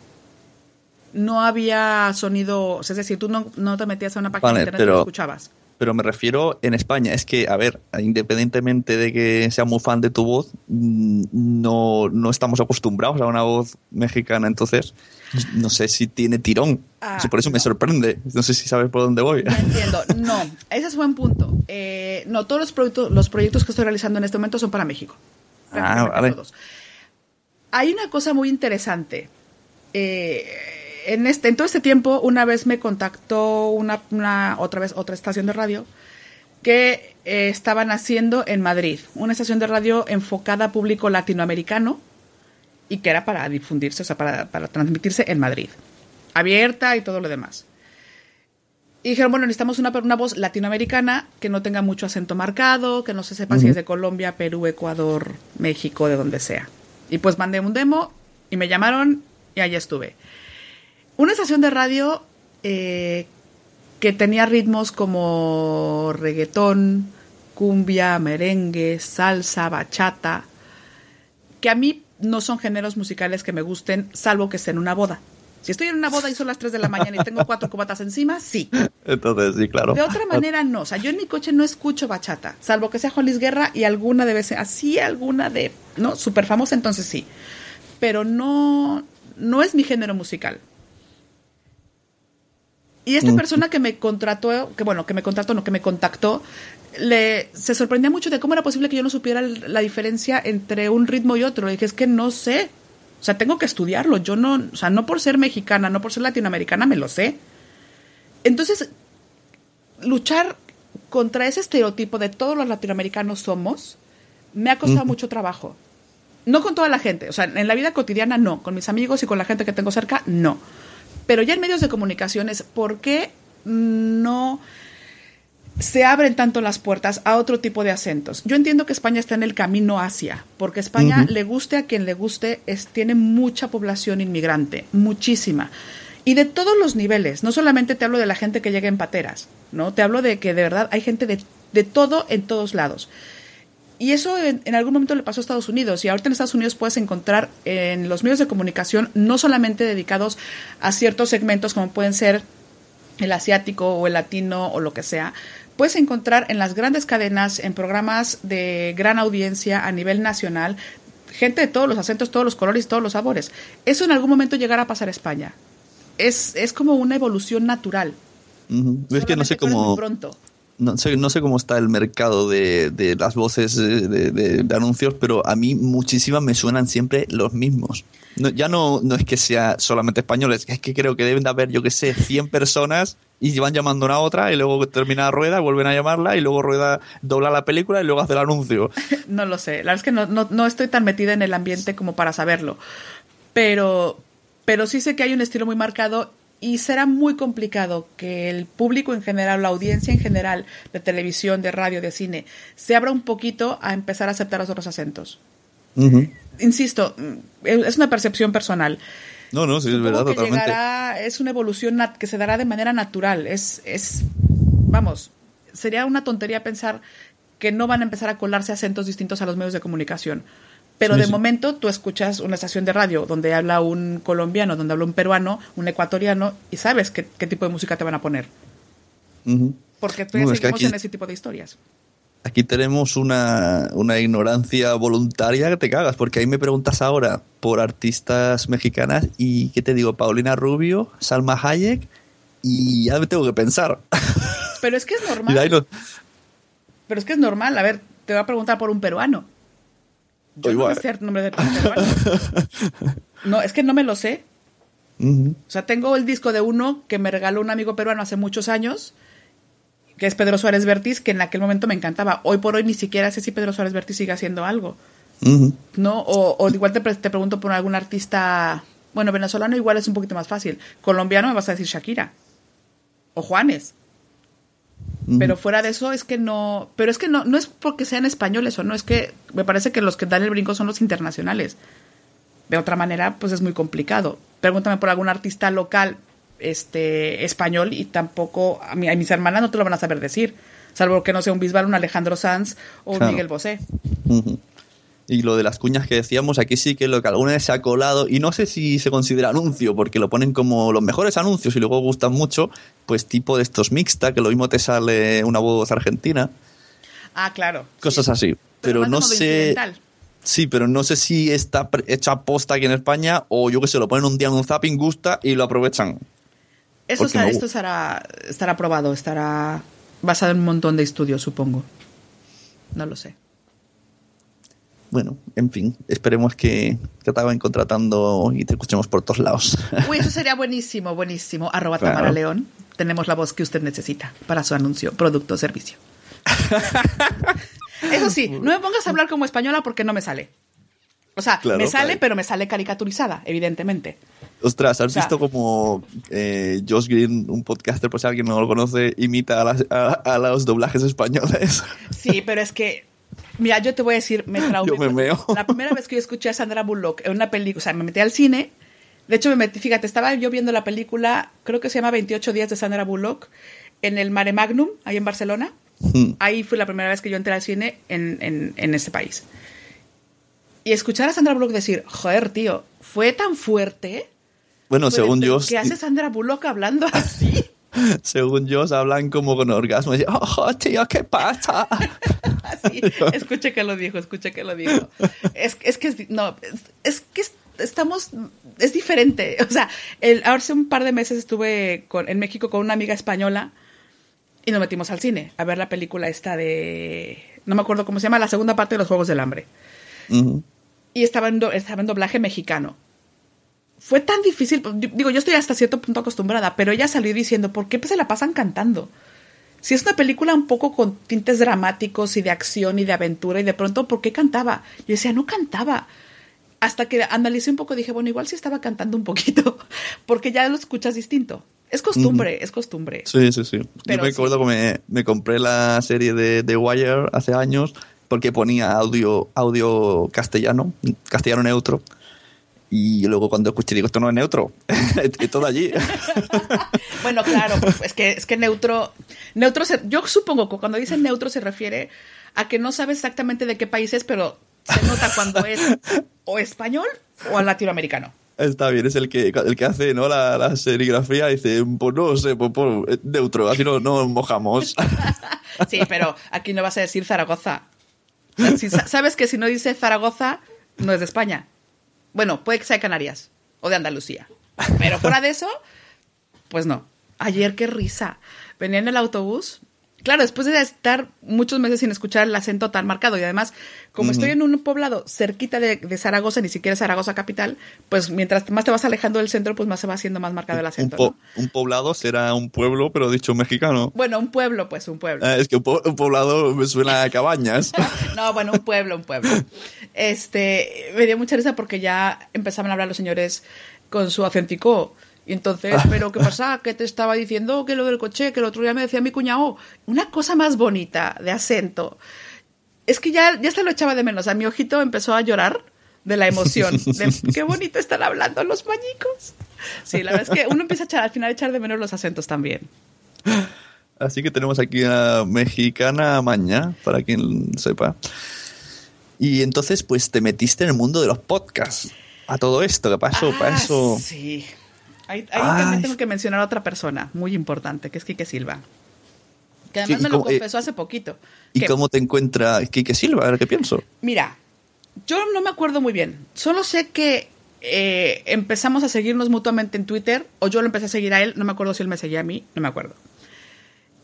No había sonido, es decir, tú no, no te metías a una página Vale, de internet y pero- lo escuchabas. Pero me refiero en España. Es que, a ver, independientemente de que sea muy fan de tu voz, mm, no, no estamos acostumbrados a una voz mexicana. Entonces, no sé si tiene tirón. Ah, por eso me sorprende. No sé si sabes por dónde voy. No entiendo. No, ese es buen punto. Eh, no, todos los proyectos, los proyectos que estoy realizando en este momento son para México. Ah, vale. todos. Hay una cosa muy interesante. Eh, en este, en todo este tiempo, una vez me contactó una, una otra vez otra estación de radio que eh, estaban haciendo en Madrid, una estación de radio enfocada a público latinoamericano y que era para difundirse, o sea, para, para transmitirse en Madrid, abierta y todo lo demás. Y dijeron, bueno, necesitamos una, una voz latinoamericana que no tenga mucho acento marcado, que no se sepa si es de Colombia, Perú, Ecuador, México, de donde sea. Y pues mandé un demo y me llamaron y allí estuve. Una estación de radio eh, que tenía ritmos como reggaetón, cumbia, merengue, salsa, bachata, que a mí no son géneros musicales que me gusten, salvo que esté en una boda. Si estoy en una boda y son las 3 de la mañana y tengo cuatro cubatas encima, sí. Entonces, sí, claro. De otra manera, no. O sea, yo en mi coche no escucho bachata, salvo que sea Juan Luis Guerra y alguna de veces, así alguna de, ¿no? Súper famosa, entonces sí. Pero no, no es mi género musical. Y esta persona que me contrató, que bueno, que me contrató, no, que me contactó, le, se sorprendía mucho de cómo era posible que yo no supiera la diferencia entre un ritmo y otro. Le dije, es que no sé. O sea, tengo que estudiarlo. Yo no, o sea, no por ser mexicana, no por ser latinoamericana, me lo sé. Entonces, luchar contra ese estereotipo de todos los latinoamericanos somos, me ha costado mucho trabajo. No con toda la gente, o sea, en la vida cotidiana no, con mis amigos y con la gente que tengo cerca, no. Pero ya en medios de comunicaciones, ¿por qué no se abren tanto las puertas a otro tipo de acentos? Yo entiendo que España está en el camino hacia, porque España, le guste a quien le guste, es, tiene mucha población inmigrante, muchísima. Y de todos los niveles, no solamente te hablo de la gente que llega en pateras, ¿no? Te hablo de que de verdad hay gente de, de todo en todos lados. Y eso en, en, algún momento le pasó a Estados Unidos. Y ahorita en Estados Unidos puedes encontrar en los medios de comunicación no solamente dedicados a ciertos segmentos como pueden ser el asiático o el latino o lo que sea. Puedes encontrar en las grandes cadenas, en programas de gran audiencia a nivel nacional, gente de todos los acentos, todos los colores, todos los sabores. Eso en algún momento llegará a pasar a España. Es, es como una evolución natural. Uh -huh. Es que no sé cómo. Pronto no sé, no sé cómo está el mercado de, de las voces de, de, anuncios, pero a mí muchísimas me suenan siempre los mismos. Ya no, no es que sea solamente españoles, es que creo que deben de haber, yo que sé, 100 personas y van llamando una a otra y luego termina rueda, vuelven a llamarla y luego rueda dobla la película y luego hace el anuncio. [laughs] No lo sé, la verdad es que no, no, no estoy tan metida en el ambiente como para saberlo, pero, pero sí sé que hay un estilo muy marcado y será muy complicado que el público en general, la audiencia en general de televisión, de radio, de cine, se abra un poquito a empezar a aceptar los otros acentos. Uh -huh. Insisto, es una percepción personal. No, no, sí, es verdad, que totalmente. Llegará, es una evolución que se dará de manera natural. Es, es, vamos, sería una tontería pensar que no van a empezar a colarse acentos distintos a los medios de comunicación. Pero de sí. momento tú escuchas una estación de radio donde habla un colombiano, donde habla un peruano, un ecuatoriano, y sabes qué, qué tipo de música te van a poner. Uh -huh. Porque tú ya No, es que aquí- en ese tipo de historias. Aquí tenemos una, una ignorancia voluntaria que te cagas, porque ahí me preguntas ahora por artistas mexicanas y, ¿qué te digo? Paulina Rubio, Salma Hayek, y ya me tengo que pensar. Pero es que es [laughs] normal. Pero es que es normal. A ver, te voy a preguntar por un peruano. Yo no me sé el nombre de peruano. [laughs] No, es que no me lo sé. O sea, tengo el disco de uno que me regaló un amigo peruano hace muchos años, que es Pedro Suárez Vértiz, que en aquel momento me encantaba. Hoy por hoy ni siquiera sé si Pedro Suárez Vértiz sigue haciendo algo. ¿no? O, o igual te, pre- te pregunto por algún artista, bueno, venezolano igual es un poquito más fácil. Colombiano me vas a decir Shakira. O Juanes. Pero fuera de eso es que no, pero es que no, no es porque sean españoles o no, es que me parece que los que dan el brinco son los internacionales. De otra manera, pues es muy complicado. Pregúntame por algún artista local este español y tampoco a, mi- a mis hermanas no te lo van a saber decir, salvo que no sea un Bisbal, un Alejandro Sanz o un Claro. Miguel Bosé. Y lo de las cuñas que decíamos, aquí sí que lo que alguna vez se ha colado, y no sé si se considera anuncio, porque lo ponen como los mejores anuncios y luego gustan mucho, pues tipo de estos mixta, que lo mismo te sale una voz argentina, Ah, claro. cosas sí. así. Pero, no sé. Sí, pero no sé si está hecha aposta aquí en España o yo que sé, lo ponen un día en un zapping, gusta y lo aprovechan. Eso me esto estará, estará probado, estará basado en un montón de estudios, supongo. No lo sé. Bueno, en fin, esperemos que, que te acaben contratando y te escuchemos por todos lados. Uy, eso sería [laughs] buenísimo, buenísimo. Arroba Claro. Tamara León. Tenemos la voz que usted necesita para su anuncio, producto o servicio. [laughs] Eso sí, no me pongas a hablar como española porque no me sale. O sea, Claro, me sale, claro. pero me sale caricaturizada, evidentemente. Ostras, ¿has O sea- visto como eh, Josh Green, un podcaster, por si alguien no lo conoce, imita a, las- a- a los doblajes españoles? Sí, pero es que, mira, yo te voy a decir, me [laughs] traumé. Yo me meo. La primera vez que yo escuché a Sandra Bullock en una película, o sea, me metí al cine. De hecho, me metí, fíjate, estaba yo viendo la película, creo que se llama 28 días de Sandra Bullock, en el Mare Magnum, ahí en Barcelona. Hmm. Ahí fue la primera vez que yo entré al cine en, en, en este país. Y escuchar a Sandra Bullock decir, joder, tío, fue tan fuerte. Bueno, según Josh, ¿Qué hace Sandra Bullock hablando así? [laughs] según Josh hablan como con orgasmo. Y dicen, oh, tío, ¿qué pasa? [laughs] Así, escuche que lo dijo, escuche que lo dijo. Es, es que, no, es, es que es- estamos, es diferente. O sea, el, hace un par de meses estuve con, en México con una amiga española y nos metimos al cine a ver la película esta de, no me acuerdo cómo se llama, la segunda parte de los Juegos del Hambre. Y estaba en, do- estaba en doblaje mexicano. Fue tan difícil, pues, di- digo, yo estoy hasta cierto punto acostumbrada, pero ella salió diciendo, ¿por qué se la pasan cantando? Si es una película un poco con tintes dramáticos y de acción y de aventura y de pronto, ¿por qué cantaba? Yo decía, no cantaba. Hasta que analicé un poco, dije, bueno, igual sí estaba cantando un poquito, [laughs] porque ya lo escuchas distinto. Es costumbre, es costumbre. Sí, sí, sí. Pero Yo me sí. acuerdo que me, me compré la serie de The Wire hace años porque ponía audio, audio castellano, castellano neutro. Y luego cuando escuché digo, esto no es neutro, [laughs] es todo allí. [laughs] Bueno, claro, pues, es que es que neutro, neutro se- yo supongo que cuando dicen neutro se refiere a que no sabes exactamente de qué país es, pero se nota cuando es o español o latinoamericano. Está bien, es el que, el que hace ¿no? la, la serigrafía y dice, pues no sé, pues, pues, es neutro, así no, no mojamos. [laughs] Sí, pero aquí no vas a decir Zaragoza. Si sabes que si no dice Zaragoza, no es de España. Bueno, puede que sea de Canarias o de Andalucía. Pero fuera de eso, pues no. Ayer qué risa. Venía en el autobús. Claro, después de estar muchos meses sin escuchar el acento tan marcado y además, como estoy en un poblado cerquita de, de Zaragoza, ni siquiera Zaragoza capital, pues mientras más te vas alejando del centro, pues más se va haciendo más marcado el un, acento. po- ¿no? un poblado será un pueblo, pero dicho mexicano. Bueno, un pueblo, pues un pueblo. Eh, es que un, po- un poblado me suena a cabañas. [laughs] No, bueno, un pueblo, un pueblo. Este, me dio mucha risa porque ya empezaban a hablar los señores con su acentico. Y entonces, pero ¿qué pasa? ¿Qué te estaba diciendo? Que lo del coche, que el otro día me decía mi cuñado. Una cosa más bonita de acento. Es que ya, ya se lo echaba de menos. A mi ojito empezó a llorar de la emoción. De [laughs] qué bonito están hablando los mañicos. Sí, la verdad es que uno empieza a echar, al final a echar de menos los acentos también. Así que tenemos aquí a mexicana maña, para quien sepa. Y entonces, pues te metiste en el mundo de los podcasts. A todo esto, ¿qué pasó? Ah, eso. Sí. Ahí, ahí también tengo que mencionar a otra persona muy importante, que es Quique Silva. Que además Sí, me lo cómo- eh, confesó hace poquito. ¿Y que, cómo te encuentra Quique Silva? A ver qué pienso. Mira, yo no me acuerdo muy bien. Solo sé que eh, empezamos a seguirnos mutuamente en Twitter, o yo lo empecé a seguir a él, no me acuerdo si él me seguía a mí, no me acuerdo.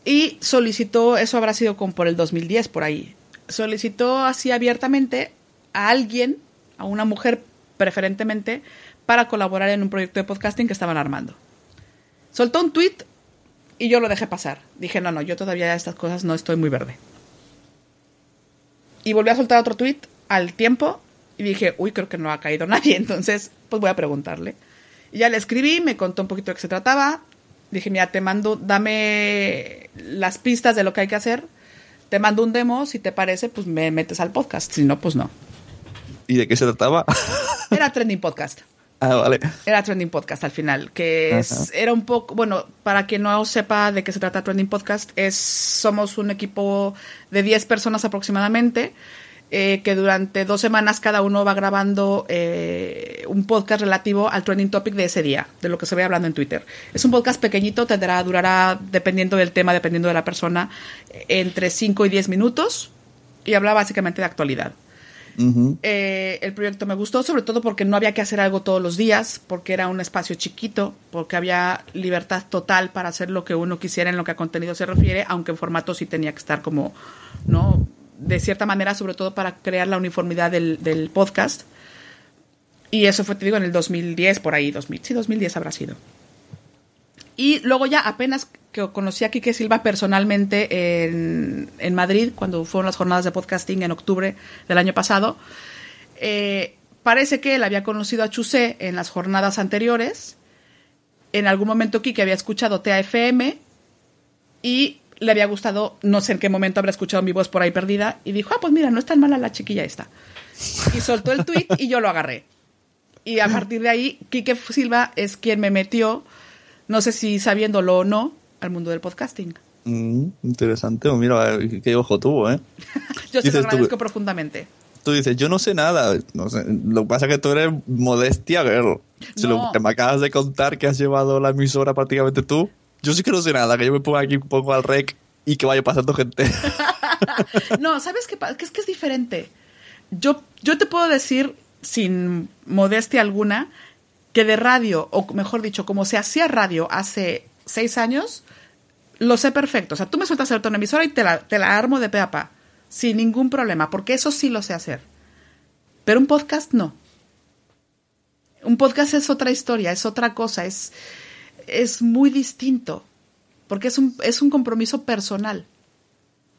Y solicitó, eso habrá sido como por el 2010, por ahí. Solicitó así abiertamente a alguien, a una mujer preferentemente, para colaborar en un proyecto de podcasting que estaban armando. Soltó un tweet y yo lo dejé pasar. Dije, no, no, yo todavía de estas cosas no estoy muy verde. Y volví a soltar otro tweet al tiempo y dije, uy, creo que no ha caído [laughs] nadie, entonces pues voy a preguntarle. Y ya le escribí, me contó un poquito de qué se trataba. Dije, mira, te mando, dame las pistas de lo que hay que hacer. Te mando un demo, si te parece, pues me metes al podcast. Si no, pues no. ¿Y de qué se trataba? Era Trending Podcast. Ah, vale. Era Trending Podcast al final, que es, era un poco, bueno, para quien no sepa de qué se trata Trending Podcast, es somos un equipo de 10 personas aproximadamente, eh, que durante dos semanas cada uno va grabando eh, un podcast relativo al trending topic de ese día, de lo que se ve hablando en Twitter. Es un podcast pequeñito, tendrá, durará, dependiendo del tema, dependiendo de la persona, eh, entre 5 y 10 minutos, y habla básicamente de actualidad. Eh, el proyecto me gustó, sobre todo porque no había que hacer algo todos los días, porque era un espacio chiquito, porque había libertad total para hacer lo que uno quisiera en lo que a contenido se refiere, aunque en formato sí tenía que estar como, ¿no? de cierta manera, sobre todo para crear la uniformidad del, del podcast. Y eso fue, te digo, en el 2010, por ahí, 2000, sí, 2010 habrá sido. Y luego ya apenas que conocí a Quique Silva personalmente en, en Madrid, cuando fueron las jornadas de podcasting en octubre del año pasado, eh, parece que él había conocido a Chusé en las jornadas anteriores. En algún momento Quique había escuchado TAFM y le había gustado, no sé en qué momento habrá escuchado mi voz por ahí perdida, y dijo, ah, pues mira, no es tan mala la chiquilla esta. Y soltó el tweet y yo lo agarré. Y a partir de ahí, Quique Silva es quien me metió, no sé si sabiéndolo o no, al mundo del podcasting. Mm, interesante. Oh, mira, qué ojo tuvo, ¿eh? [laughs] yo se lo tú- agradezco profundamente. Tú dices, yo no sé nada. No sé, lo que pasa es que tú eres modestia, girl. Si lo que me acabas de contar que has llevado la emisora prácticamente tú, yo sí que no sé nada. Que yo me ponga aquí un poco al rec y que vaya pasando gente. [laughs] No, ¿sabes qué? Que es que es diferente. Yo, yo te puedo decir, sin modestia alguna, que de radio, o mejor dicho, como se hacía radio hace seis años, lo sé perfecto. O sea, tú me sueltas ahorita una emisora y te la, te la armo de pe a pa, sin ningún problema, porque eso sí lo sé hacer. Pero un podcast no. Un podcast es otra historia, es otra cosa, es, es muy distinto, porque es un, es un compromiso personal.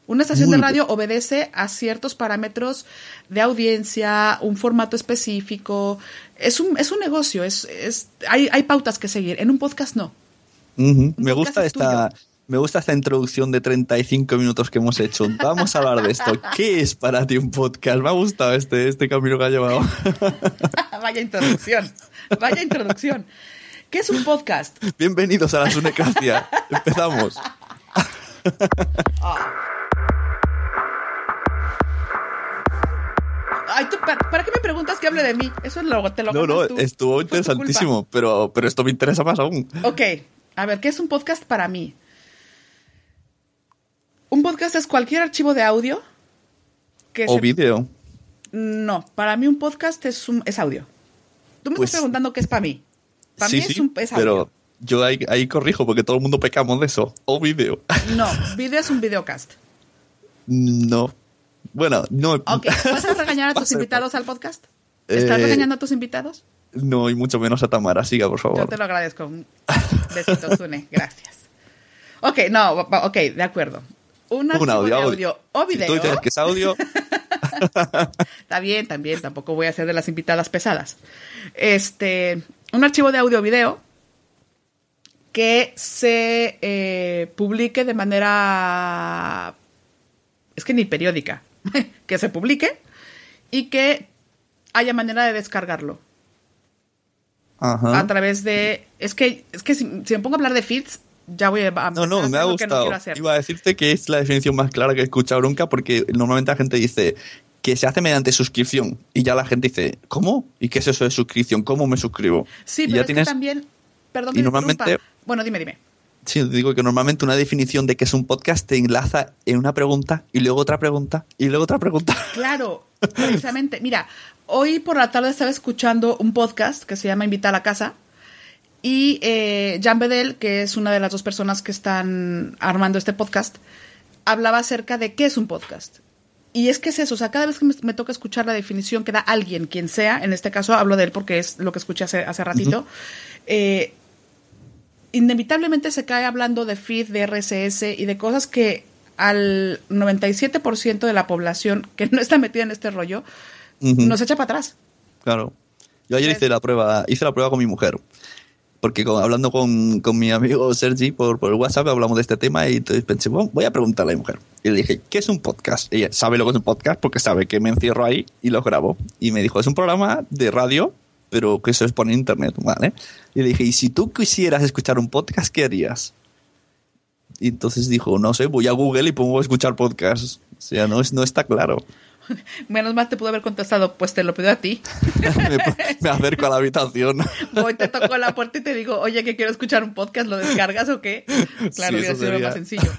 Una estación Muy de radio obedece a ciertos parámetros de audiencia, un formato específico. Es un, es un negocio, es, es, hay, hay pautas que seguir. En un podcast no. Me gusta es esta. Me gusta esta introducción de 35 minutos que hemos hecho. Vamos a hablar de esto. [laughs] ¿Qué es para ti un podcast? Me ha gustado este, este camino que ha llevado. [laughs] Vaya introducción. Vaya introducción. ¿Qué es un podcast? Bienvenidos a la Sunecracia. [laughs] Empezamos. Ay, tú, ¿para, para qué me preguntas que hable de mí? Eso luego te lo No, no, tú. estuvo interesantísimo, pero, pero esto me interesa más aún. Ok, a ver, ¿qué es un podcast para mí? Un podcast es cualquier archivo de audio que O se- vídeo. No, para mí un podcast es, un, es audio. Tú me Pues- estás preguntando qué es para mí. Para sí, mí es, un, es audio. pero yo ahí, ahí corrijo porque todo el mundo pecamos de eso. O vídeo. No, video es un videocast. No. Bueno, no. Ok, ¿vas a regañar a [laughs] tus invitados al podcast? ¿Estás Eh, regañando a tus invitados? No, y mucho menos a Tamara. Siga, por Yo favor. te lo agradezco. Un besito, Zune. Gracias. Ok, no, ok, de acuerdo. Un, Un audio, de audio. audio o Si video. tú dices que es audio, [laughs] Está bien, también, tampoco voy a ser de las invitadas pesadas. Este, un archivo de audio o video que se eh, publique de manera, es que ni periódica, [laughs] que se publique y que haya manera de descargarlo Ajá. a través de, es que, es que si, si me pongo a hablar de feeds, ya voy a... No, no, a me ha no gustado. Iba a decirte que es la definición más clara que he escuchado nunca porque normalmente la gente dice que se hace mediante suscripción y ya la gente dice, ¿cómo? ¿Y qué es eso de suscripción? ¿Cómo me suscribo? Sí, y pero ya es tienes, que también, perdón, y que normalmente-. Bueno, dime, dime. sí, digo que normalmente una definición de que es un podcast te enlaza en una pregunta y luego otra pregunta y luego otra pregunta. Claro, [laughs] precisamente. Mira, hoy por la tarde estaba escuchando un podcast que se llama Invita a la Casa y eh, Jan Bedel, que es una de las dos personas que están armando este podcast, hablaba acerca de qué es un podcast. Y es que es eso, o sea, cada vez que me, me toca escuchar la definición que da alguien, quien sea, en este caso hablo de él porque es lo que escuché hace, hace ratito, eh, inevitablemente se cae hablando de feed, de RSS y de cosas que al 97% de la población que no está metida en este rollo Nos echa para atrás. Claro. Yo ayer hice la prueba, hice la prueba con mi mujer. Porque con- hablando con, con mi amigo Sergi por, por WhatsApp hablamos de este tema y entonces pensé, bueno, voy a preguntarle a mi mujer. Y le dije, ¿qué es un podcast? Ella sabe lo que es un podcast porque sabe que me encierro ahí y lo grabo. Y me dijo, es un programa de radio, pero que se expone en internet, ¿vale? Y le dije, ¿y si tú quisieras escuchar un podcast, qué harías? Y entonces dijo, no sé, voy a Google y pongo a escuchar podcasts. O sea, no, es, no está claro. [laughs] Menos mal te pudo haber contestado, pues te lo pido a ti. [laughs] me, me acerco a la habitación. Voy, te toco la puerta y te digo, oye, que quiero escuchar un podcast, ¿lo descargas o qué? [laughs] Claro, Sí, hubiera sido sería. más sencillo.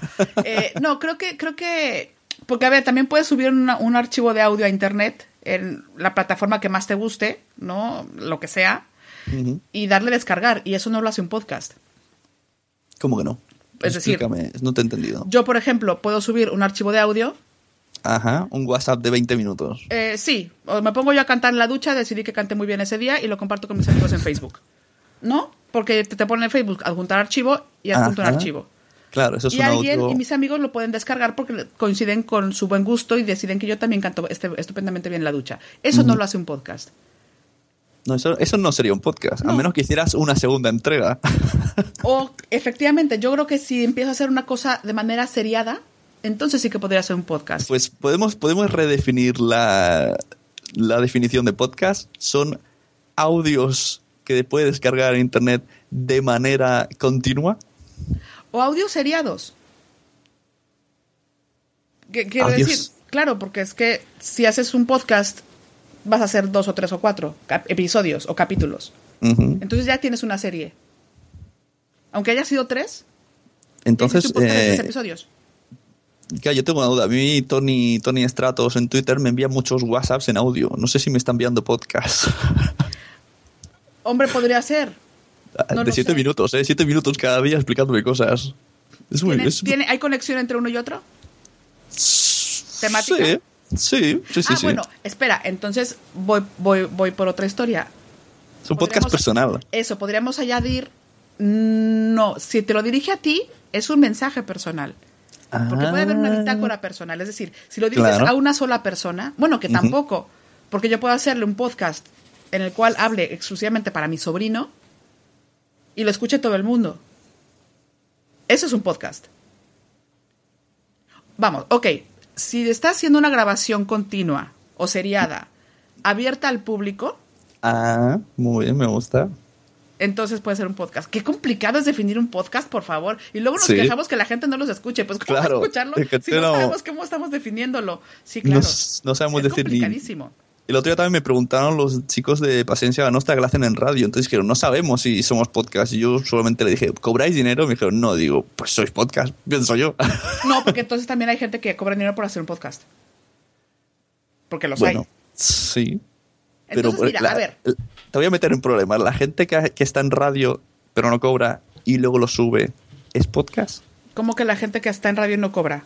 Eh, no, creo que, creo que, porque a ver, también puedes subir una- un archivo de audio a internet en la plataforma que más te guste, ¿no? Lo que sea, y darle descargar, y eso no lo hace un podcast. ¿Cómo que no? Es decir- Explícame, no te he entendido. Yo, por ejemplo, puedo subir un archivo de audio Ajá, un WhatsApp de 20 minutos. Eh, sí, o me pongo yo a cantar en la ducha, decidí que canté muy bien ese día y lo comparto con mis amigos en Facebook. ¿No? Porque te, te pone en Facebook adjuntar archivo y adjunto un archivo. Claro, eso es y un alguien audio... y mis amigos lo pueden descargar porque coinciden con su buen gusto y deciden que yo también canto este- estupendamente bien en la ducha. Eso no lo hace un podcast. No, eso, eso no sería un podcast, a No. menos que hicieras una segunda entrega. O efectivamente, yo creo que si empiezo a hacer una cosa de manera seriada, entonces sí que podría ser un podcast. Pues podemos, podemos redefinir la, la definición de podcast. Son audios que puedes descargar en internet de manera continua. O audios seriados. ¿Qué quiero decir? Claro, porque es que si haces un podcast, vas a hacer dos o tres o cuatro episodios o capítulos. Entonces ya tienes una serie. Aunque haya sido tres, Entonces, de tres eh, episodios. Claro, yo tengo una duda. A mí Tony, Tony Stratos en Twitter me envía muchos WhatsApps en audio. No sé si me está enviando podcasts. [laughs] Hombre, podría ser. No de siete sé. minutos, ¿eh? Siete minutos cada día explicándome cosas. Es muy... ¿Tiene, es- tiene- ¿Hay conexión entre uno y otro? ¿Temática? Sí, sí, sí, sí. ah, sí. bueno, espera, entonces voy, voy, voy por otra historia. es un podcast personal. Eso, podríamos añadir. No, si te lo dirige a ti, es un mensaje personal. Porque puede haber una bitácora personal. Es decir, si lo diriges Ah. Claro. a una sola persona, bueno, que tampoco, porque yo puedo hacerle un podcast en el cual hable exclusivamente para mi sobrino y lo escuche todo el mundo. Eso es un podcast. Vamos, ok. Si está haciendo una grabación continua o seriada, abierta al público, Ah, muy bien, me gusta. Entonces puede ser un podcast. Qué complicado es definir un podcast, por favor. Y luego nos Sí. quejamos que la gente no los escuche. Pues, ¿cómo Claro, escucharlo si no no- sabemos cómo estamos definiéndolo? Sí, claro. No, no sabemos es decir ni... complicadísimo. El otro día también me preguntaron los chicos de Paciencia Ganosta que hacen en radio. Entonces dijeron, no sabemos si somos podcast. Y yo solamente le dije, ¿cobráis dinero? Me dijeron, no. Digo, pues sois podcast, pienso yo. [laughs] No, porque entonces también hay gente que cobra dinero por hacer un podcast. Porque los bueno, hay. sí. Pero Entonces, mira, la- a ver. te voy a meter en problemas. La gente que, que está en radio pero no cobra y luego lo sube, ¿es podcast? ¿Cómo que la gente que está en radio no cobra?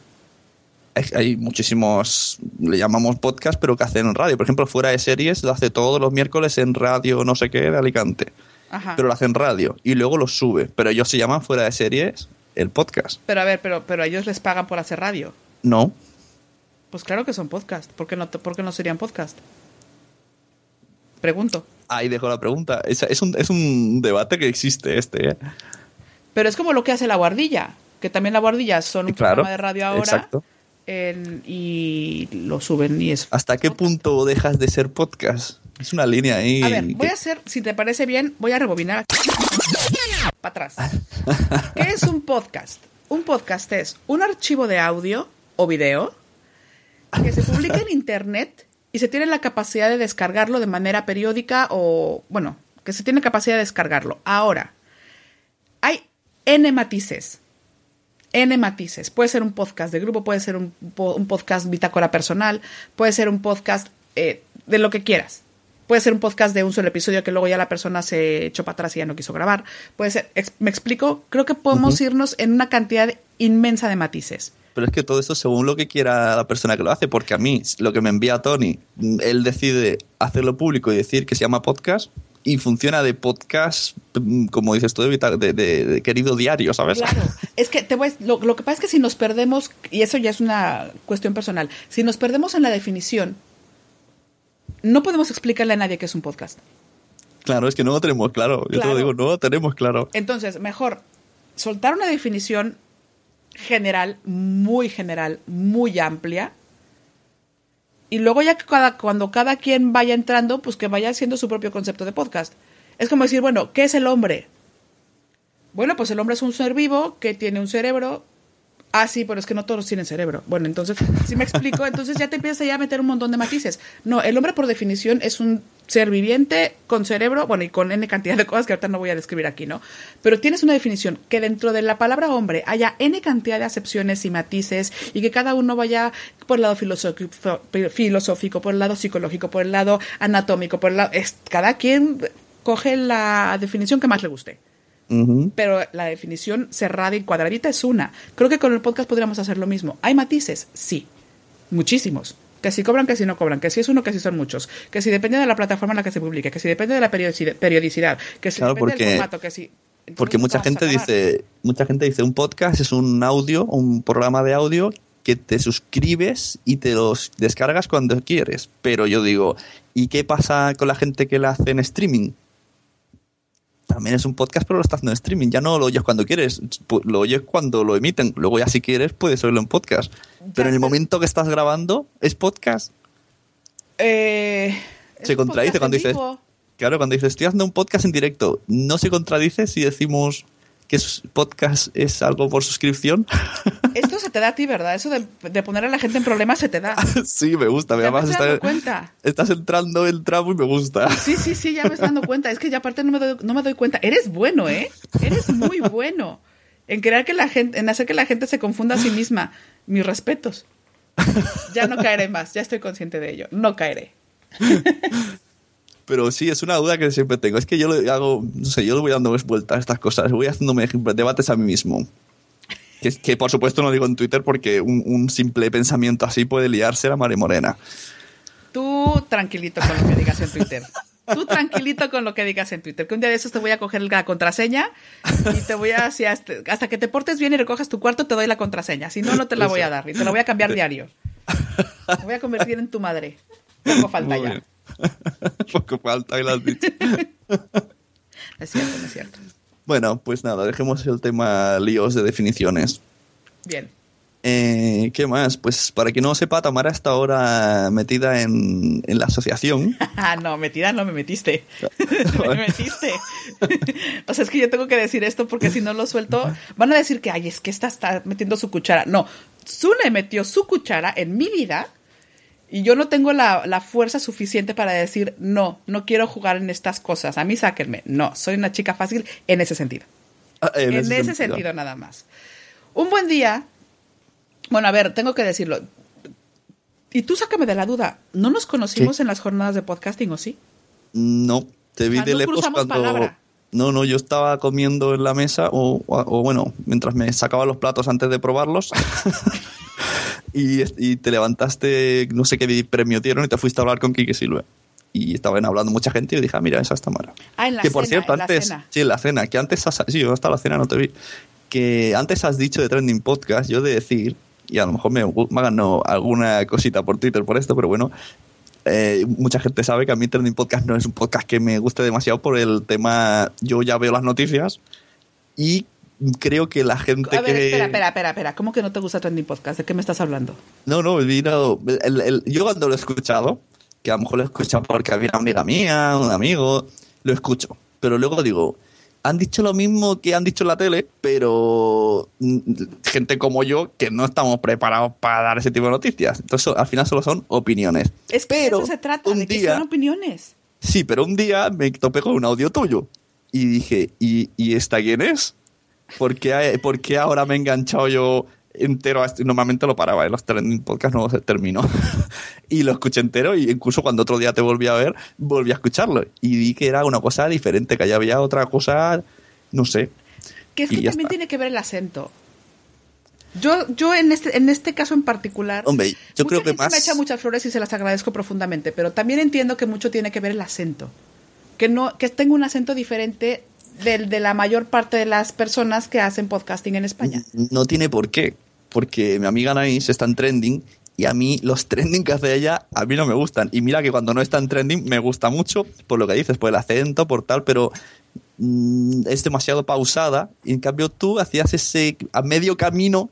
Hay, muchísimos, le llamamos podcast, pero que hacen en radio. Por ejemplo, fuera de series, lo hace todos los miércoles en radio no sé qué de Alicante. Ajá. Pero lo hace en radio y luego lo sube. Pero ellos se llaman fuera de series el podcast. Pero a ver, pero, pero ellos les pagan por hacer radio. No. Pues claro que son podcast. ¿Por qué no, por qué no serían podcast? Pregunto. Ahí dejo la pregunta. Es, es un, es un debate que existe este. ¿eh? Pero es como lo que hace la guardilla, que también la guardilla son un Claro, programa de radio ahora exacto. y lo suben y es... ¿Hasta qué punto dejas de ser podcast? Es una línea ahí. A ver, voy a hacer, si te parece bien, voy a rebobinar. Para atrás. [laughs] ¿Qué es un podcast? Un podcast es un archivo de audio o video que se publica en internet y se tiene la capacidad de descargarlo de manera periódica o, bueno, que se tiene capacidad de descargarlo. Ahora, hay N matices. N matices. Puede ser un podcast de grupo, puede ser un, po- un podcast bitácora personal, puede ser un podcast eh, de lo que quieras. Puede ser un podcast de un solo episodio que luego ya la persona se echó para atrás y ya no quiso grabar. Puede ser, ex- ¿me explico? Creo que podemos irnos en una cantidad inmensa de matices. Pero es que todo esto según lo que quiera la persona que lo hace, porque a mí, lo que me envía Tony, él decide hacerlo público y decir que se llama podcast y funciona de podcast, como dices tú, de, de- de- de querido diario, ¿sabes? Claro, [laughs] es que te voy a- lo, lo que pasa es que si nos perdemos, y eso ya es una cuestión personal, si nos perdemos en la definición, no podemos explicarle a nadie qué es un podcast. Claro, es que no lo tenemos claro. Yo te lo digo, no lo tenemos claro. Entonces, mejor soltar una definición general, muy general, muy amplia. Y luego ya que cada, cuando cada quien vaya entrando, pues que vaya haciendo su propio concepto de podcast. Es como decir, bueno, ¿qué es el hombre? Bueno, pues el hombre es un ser vivo que tiene un cerebro. Ah, sí, pero es que no todos tienen cerebro. Bueno, entonces, si me explico, entonces ya te empiezas ya a meter un montón de matices. No, el hombre por definición es un ser viviente con cerebro, bueno, y con N cantidad de cosas que ahorita no voy a describir aquí, ¿no? Pero tienes una definición que dentro de la palabra hombre haya N cantidad de acepciones y matices y que cada uno vaya por el lado filosófico, por el lado psicológico, por el lado anatómico, por el lado... cada quien coge la definición que más le guste Pero la definición cerrada y cuadradita es una. Creo que con el podcast podríamos hacer lo mismo. ¿Hay matices? Sí. Muchísimos. Que si cobran, que si no cobran, que si es uno, que si son muchos, que si depende de la plataforma en la que se publique, que si depende de la periodici- periodicidad, que si Claro, depende porque- del formato, que si... Porque mucha gente dice, mucha gente dice, un podcast es un audio, un programa de audio que te suscribes y te los descargas cuando quieres. Pero yo digo, ¿y qué pasa con la gente que la hace en streaming? También es un podcast, pero lo estás haciendo en streaming. Ya no lo oyes cuando quieres, lo oyes cuando lo emiten. Luego ya si quieres puedes oírlo en podcast. Pero en el momento que estás grabando, es podcast. Eh, Se contradice podcast cuando dices, vivo. claro, cuando dices, estoy haciendo un podcast en directo, ¿no se contradice si decimos que es- podcast es algo por suscripción? [laughs] Esto se te da a ti, ¿verdad? Eso de, de poner a la gente en problemas se te da. sí, me gusta. Me Además, está- cuenta. estás entrando en tramo y me gusta. Sí, sí, sí, ya me estoy dando cuenta. Es que ya aparte no me doy, no me doy cuenta. Eres bueno, ¿eh? Eres muy bueno en crear que la gente, en hacer que la gente se confunda a sí misma. Mis respetos. Ya no caeré más. Ya estoy consciente de ello. No caeré. [laughs] Pero sí, es una duda que siempre tengo. Es que yo le hago, no sé, yo le voy dando vueltas a estas cosas. Voy haciéndome debates a mí mismo. Que, que por supuesto no digo en Twitter porque un, un simple pensamiento así puede liarse la mare morena. Tú tranquilito con lo que digas en Twitter. Tú tranquilito con lo que digas en Twitter. Que un día de esos te voy a coger la contraseña y te voy a, si hasta, hasta que te portes bien y recojas tu cuarto, te doy la contraseña. Si no, no te la voy a dar y te la voy a cambiar [laughs] diario. Te voy a convertir en tu madre. Poco falta ya. [laughs] Poco falta y lo has dicho. [laughs] Es cierto, no es cierto. Bueno, pues nada, dejemos el tema líos de definiciones. Bien. Eh, ¿Qué más? Pues para quien no lo sepa, Tamara está ahora metida en, en la asociación. [laughs] Ah, no, metida no me metiste. me metiste. o sea, es que yo tengo que decir esto porque si no lo suelto, van a decir que, ay, es que esta está metiendo su cuchara. No, Zune metió su cuchara en mi vida y yo no tengo la, la fuerza suficiente para decir, no, no quiero jugar en estas cosas. A mí sáquenme. No, soy una chica fácil en ese sentido. Ah, En, ese, sentido. nada más. Un buen día, bueno, a ver, tengo que decirlo. Y tú sácame de la duda, ¿no nos conocimos en las jornadas de podcasting o sí? No, te vi O sea, de no lejos cuando... palabra. No, no, yo estaba comiendo en la mesa o, o- o bueno, mientras me sacaba los platos antes de probarlos. [laughs] y, y te levantaste, no sé qué premio dieron y te fuiste a hablar con Kike Silva. Y estaban hablando mucha gente y yo dije, ah, mira, esa es Tamara. Ah, en la que por cena, cierto, en la antes, cena. sí, en la cena, que antes has, sí, yo hasta la cena no te vi, que antes has dicho de Trending Podcast, yo de decir, y a lo mejor me, me no, alguna cosita por Twitter por esto, pero bueno, eh, mucha gente sabe que a mí Trending Podcast no es un podcast que me guste demasiado por el tema, yo ya veo las noticias y creo que la gente A ver, que... espera, espera, espera, espera. ¿Cómo que no te gusta Trending Podcast? ¿De qué me estás hablando? No, no, vino. el- el- yo cuando lo he escuchado, que a lo mejor lo he escuchado porque había una amiga mía, un amigo, lo escucho. Pero luego digo, han dicho lo mismo que han dicho en la tele, pero mm, gente como yo que no estamos preparados para dar ese tipo de noticias. Entonces, al final solo son opiniones. Es que Pero de eso se trata, un de que día- son opiniones. Sí, pero un día me topé con un audio tuyo y dije, ¿y, y esta quién es? ¿Por qué, ha- por qué ahora me he enganchado yo entero a esto? Normalmente lo paraba, en los trending podcast no se terminó. [laughs] y lo escuché entero y incluso cuando otro día te volví a ver, volví a escucharlo. Y vi que era una cosa diferente, que allá había otra cosa, no sé. Que es que también está. tiene que ver el acento. Yo, yo en este, en este caso en particular, Hombre, yo mucha creo que gente más... me echa muchas flores y se las agradezco profundamente, pero también entiendo que mucho tiene que ver el acento. Que no, que tengo un acento diferente del de la mayor parte de las personas que hacen podcasting en España. No tiene por qué, porque mi amiga Anaís está en trending y a mí los [laughs] trending que hace ella a mí no me gustan. Y mira que cuando no está en trending me gusta mucho por lo que dices, por el acento, por tal, pero mm, es demasiado pausada. Y en cambio tú hacías ese a medio camino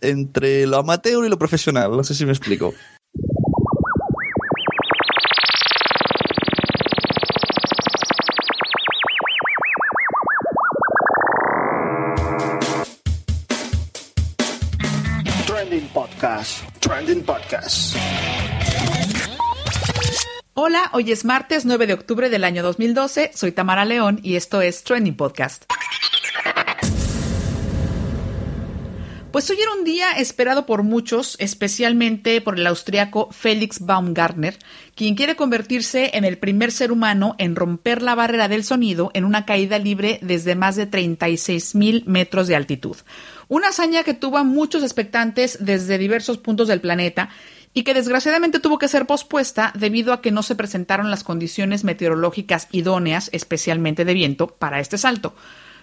entre lo amateur y lo profesional. No sé si me explico. Trending Podcast. Hola, hoy es martes 9 de octubre del año 2012, soy Tamara León y esto es Trending Podcast. Pues hoy era un día esperado por muchos, especialmente por el austriaco Felix Baumgartner, quien quiere convertirse en el primer ser humano en romper la barrera del sonido en una caída libre desde más de 36 mil metros de altitud. Una hazaña que tuvo a muchos expectantes desde diversos puntos del planeta y que desgraciadamente tuvo que ser pospuesta debido a que no se presentaron las condiciones meteorológicas idóneas, especialmente de viento, para este salto.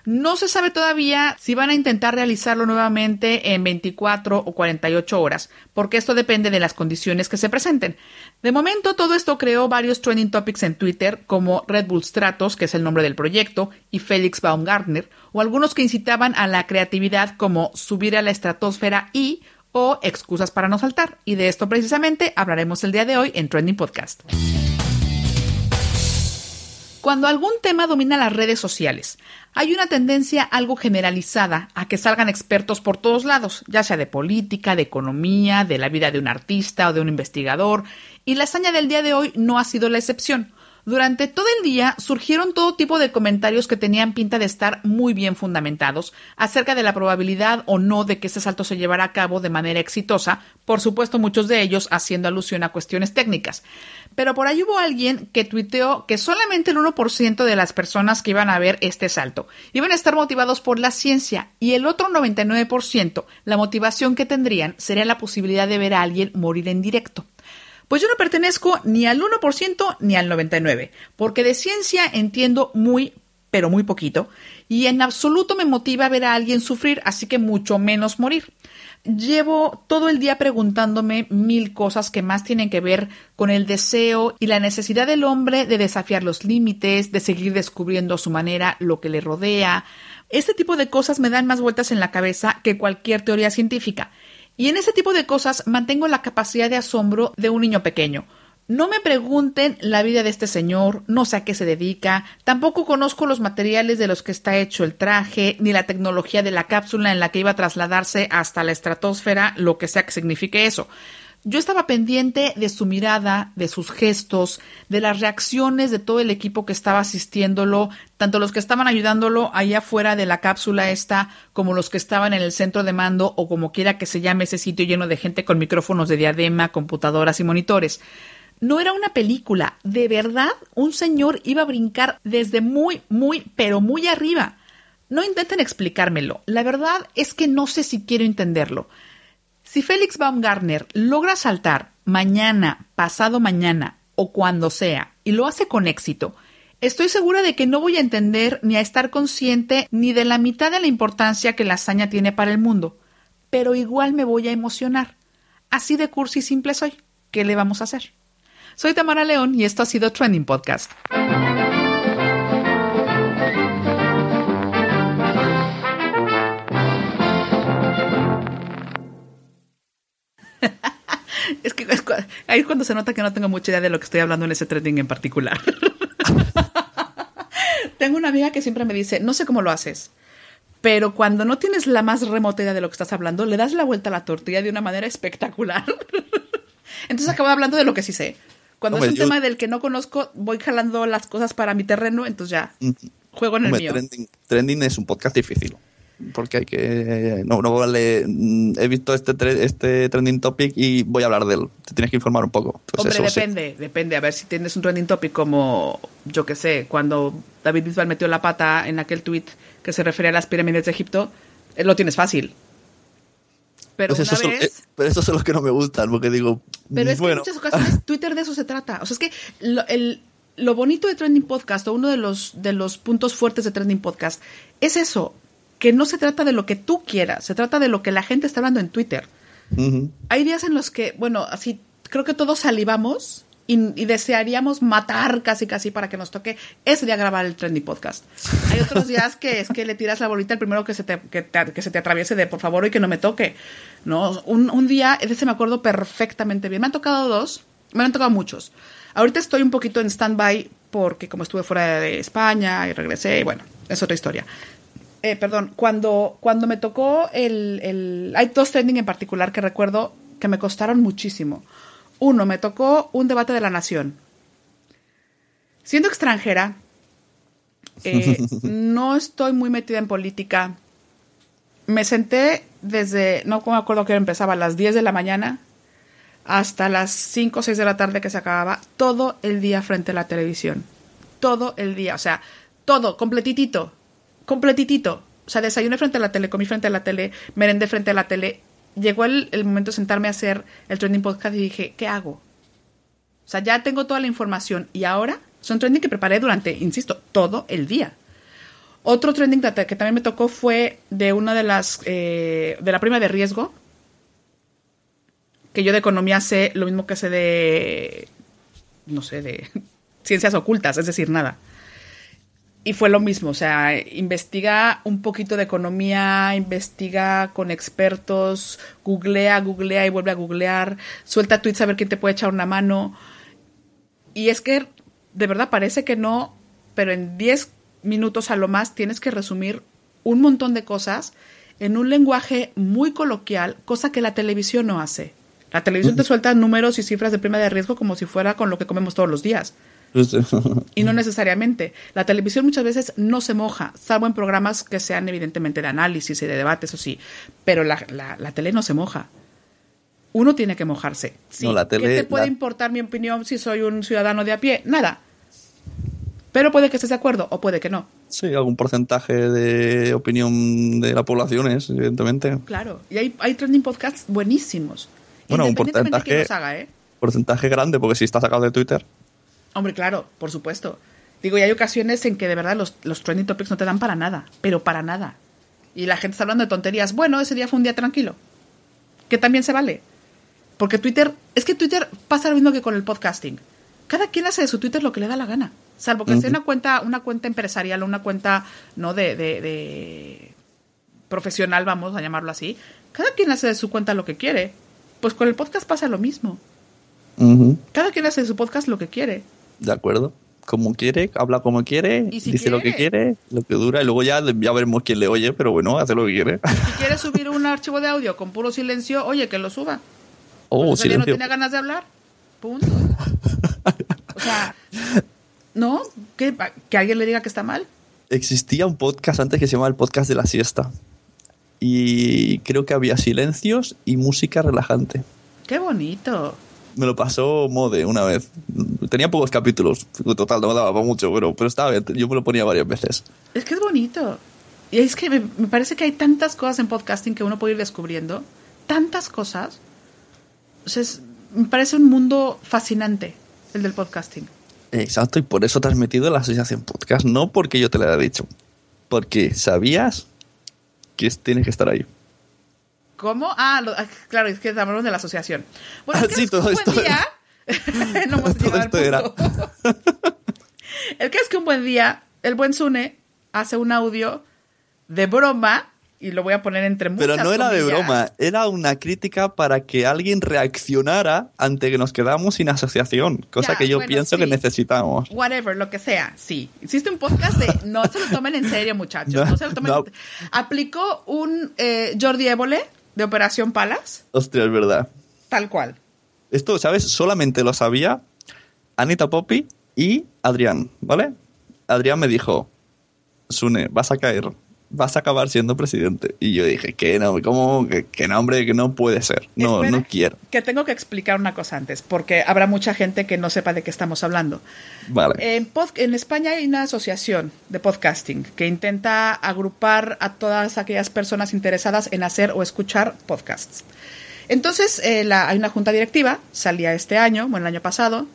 No se sabe todavía si van a intentar realizarlo nuevamente en 24 o 48 horas, porque esto depende de las condiciones que se presenten. De momento, todo esto creó varios trending topics en Twitter, como Red Bull Stratos, que es el nombre del proyecto, y Felix Baumgartner, o algunos que incitaban a la creatividad, como subir a la estratosfera y o excusas para no saltar. Y de esto precisamente hablaremos el día de hoy en Trending Podcast. Cuando algún tema domina las redes sociales, hay una tendencia algo generalizada a que salgan expertos por todos lados, ya sea de política, de economía, de la vida de un artista o de un investigador, y la hazaña del día de hoy no ha sido la excepción. Durante todo el día surgieron todo tipo de comentarios que tenían pinta de estar muy bien fundamentados acerca de la probabilidad o no de que este salto se llevara a cabo de manera exitosa, por supuesto muchos de ellos haciendo alusión a cuestiones técnicas. Pero por ahí hubo alguien que tuiteó que solamente el 1% de las personas que iban a ver este salto iban a estar motivados por la ciencia y el otro 99% la motivación que tendrían sería la posibilidad de ver a alguien morir en directo. Pues yo no pertenezco ni al 1% ni al 99%, porque de ciencia entiendo muy, pero muy poquito, y en absoluto me motiva ver a alguien sufrir, así que mucho menos morir. Llevo todo el día preguntándome mil cosas que más tienen que ver con el deseo y la necesidad del hombre de desafiar los límites, de seguir descubriendo a su manera lo que le rodea. Este tipo de cosas me dan más vueltas en la cabeza que cualquier teoría científica. Y en ese tipo de cosas mantengo la capacidad de asombro de un niño pequeño. No me pregunten la vida de este señor, no sé a qué se dedica, tampoco conozco los materiales de los que está hecho el traje, ni la tecnología de la cápsula en la que iba a trasladarse hasta la estratosfera, lo que sea que signifique eso. Yo estaba pendiente de su mirada, de sus gestos, de las reacciones de todo el equipo que estaba asistiéndolo, tanto los que estaban ayudándolo allá afuera de la cápsula esta, como los que estaban en el centro de mando o como quiera que se llame ese sitio lleno de gente con micrófonos de diadema, computadoras y monitores. No era una película, de verdad un señor iba a brincar desde muy, muy, pero muy arriba. No intenten explicármelo, la verdad es que no sé si quiero entenderlo. Si Félix Baumgartner logra saltar mañana, pasado mañana o cuando sea, y lo hace con éxito, estoy segura de que no voy a entender ni a estar consciente ni de la mitad de la importancia que la hazaña tiene para el mundo, pero igual me voy a emocionar. Así de cursi y simple soy. ¿Qué le vamos a hacer? Soy Tamara León y esto ha sido Trending Podcast. Es que ahí es cuando se nota que no tengo mucha idea de lo que estoy hablando en ese trending en particular. [laughs] tengo una amiga que siempre me dice, no sé cómo lo haces, pero cuando no tienes la más remota idea de lo que estás hablando, le das la vuelta a la tortilla de una manera espectacular. [laughs] Entonces acabo hablando de lo que sí sé. Cuando es un tema del que no conozco, voy jalando las cosas para mi terreno, entonces ya juego en el mío. Trending, trending es un podcast difícil porque hay que no, no vale he visto este este trending topic y voy a hablar de él. Te tienes que informar un poco. Hombre, depende depende. A ver si tienes un trending topic como yo que sé cuando David Bisbal metió la pata en aquel tweet que se refería a las pirámides de Egipto eh, lo tienes fácil. Pero pues una eso vez... son, eh, pero esos son los que no me gustan porque digo pero es bueno. que en muchas ocasiones [laughs] Twitter de eso se trata. O sea es que lo, el, lo bonito de Trending Podcast o uno de los de los puntos fuertes de Trending Podcast es eso que no se trata de lo que tú quieras, se trata de lo que la gente está hablando en Twitter. Hay días en los que, bueno, así creo que todos salivamos y, y, desearíamos matar casi casi para que nos toque ese día grabar el Trendy Podcast. Hay otros días que es que le tiras la bolita al primero que se te, que, te, que se te atraviese de por favor y que no me toque. No, un, un día, ese me acuerdo perfectamente bien. Me han tocado dos, me han tocado muchos. Ahorita estoy un poquito en stand-by porque como estuve fuera de España y regresé, y bueno, es otra historia. Eh, perdón, cuando, cuando me tocó el, el... Hay dos trending en particular que recuerdo que me costaron muchísimo. Uno, me tocó un debate de la nación. Siendo extranjera, eh, [laughs] no estoy muy metida en política. Me senté desde, no me acuerdo que empezaba, a las 10 de la mañana hasta las 5 o 6 de la tarde que se acababa, todo el día frente a la televisión. Todo el día, o sea, todo, completitito, completitito. O sea, desayuné frente a la tele, comí frente a la tele, merendé frente a la tele, llegó el, el momento de sentarme a hacer el trending podcast y dije, ¿qué hago? O sea, ya tengo toda la información y ahora son trending que preparé durante, insisto, todo el día. Otro trending que también me tocó fue de una de las, eh, de la prima de riesgo, que yo de economía sé lo mismo que sé de, no sé, de [laughs] ciencias ocultas, es decir, nada. Y fue lo mismo, o sea, investiga un poquito de economía, investiga con expertos, googlea, googlea y vuelve a googlear, suelta tweets a ver quién te puede echar una mano. Y es que, de verdad, parece que no, pero en 10 minutos a lo más tienes que resumir un montón de cosas en un lenguaje muy coloquial, cosa que la televisión no hace. La televisión te suelta números y cifras de prima de riesgo como si fuera con lo que comemos todos los días. Y no necesariamente. La televisión muchas veces no se moja, salvo en programas que sean evidentemente de análisis y de debate, eso sí. Pero la, la, la tele no se moja. Uno tiene que mojarse. Sí. No, la tele- ¿Qué te puede la- importar mi opinión si soy un ciudadano de a pie? Nada. Pero puede que estés de acuerdo o puede que no. Sí, algún porcentaje de opinión de la población es, evidentemente. Claro. Y hay, hay trending podcasts buenísimos. Bueno, un porcentaje- haga, ¿eh? Porcentaje grande, porque si está sacado de Twitter. Hombre, claro, por supuesto. Digo, y hay ocasiones en que de verdad los, los trending topics no te dan para nada, pero para nada. Y la gente está hablando de tonterías. Bueno, ese día fue un día tranquilo. Que también se vale. Porque Twitter, es que Twitter pasa lo mismo que con el podcasting. Cada quien hace de su Twitter lo que le da la gana. Salvo que sea una cuenta, una cuenta empresarial o una cuenta, no de, de, de profesional, vamos a llamarlo así. Cada quien hace de su cuenta lo que quiere. Pues con el podcast pasa lo mismo. Cada quien hace de su podcast lo que quiere. De acuerdo. Como quiere, habla como quiere, si dice lo que quiere. quiere, lo que dura, y luego ya, ya veremos quién le oye, pero bueno, hace lo que quiere. Si quieres subir un archivo de audio con puro silencio, oye, que lo suba. Oh, Pues día no silencio. tiene ganas de hablar. Punto. O sea, ¿no? ¿Que, que alguien le diga que está mal. Existía un podcast antes que se llamaba el podcast de la siesta. Y creo que había silencios y música relajante. Qué bonito. Me lo pasó Mode una vez. Tenía pocos capítulos. Total, no me daba para mucho, pero, pero estaba bien. Yo me lo ponía varias veces. Es que es bonito. Y es que me, me parece que hay tantas cosas en podcasting que uno puede ir descubriendo. Tantas cosas. O sea, es- me parece un mundo fascinante el del podcasting. Exacto, y por eso te has metido en la asociación podcast. No porque yo te lo haya dicho. Porque sabías que es- tienes que estar ahí. ¿Cómo? Ah, lo- ah, claro, es que hablamos de la asociación. Bueno, Ah, que sí, que todo un esto buen día. [laughs] no hemos Todo al esto era. [laughs] el que es que un buen día, el buen Sune hace un audio de broma y lo voy a poner entre muchas Pero no era de comillas. broma, era una crítica para que alguien reaccionara ante que nos quedamos sin asociación, cosa Ya, que yo bueno, pienso que sí. necesitamos. Whatever, lo que sea, sí. Existe un podcast de no se lo tomen en serio, muchachos. [laughs] No, No, se lo tomen. no. Aplicó un eh, Jordi Évole de Operación Palas, Hostia, es verdad. tal cual. Esto, ¿sabes? Solamente lo sabía Anita Poppy y Adrián, ¿vale? Adrián me dijo, Sune, vas a caer, vas a acabar siendo presidente. Y yo dije, que no, ¿cómo? Que, no, hombre, que no puede ser. No, Espera, no quiero. Que tengo que explicar una cosa antes, porque habrá mucha gente que no sepa de qué estamos hablando. Vale. En, pod- en España hay una asociación de podcasting que intenta agrupar a todas aquellas personas interesadas en hacer o escuchar podcasts. Entonces, eh, la- hay una junta directiva, salía este año, bueno, el año pasado,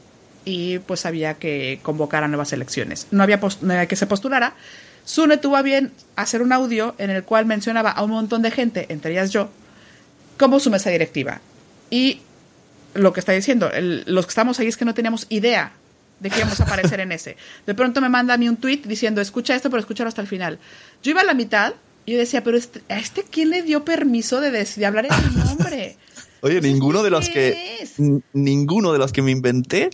y pues había que convocar a nuevas elecciones. No había, no había que se postulara. Sune tuvo a bien hacer un audio en el cual mencionaba a un montón de gente, entre ellas yo, como su mesa directiva. Y lo que está diciendo, el- los que estamos ahí es que no teníamos idea de que íbamos a aparecer en ese. De pronto me manda a mí un tweet diciendo, escucha esto, pero escúchalo hasta el final. Yo iba a la mitad y yo decía, pero este- ¿a este quién le dio permiso de, hablar en mi nombre? [laughs] Oye, ninguno de los ¿qué que ninguno de los que me inventé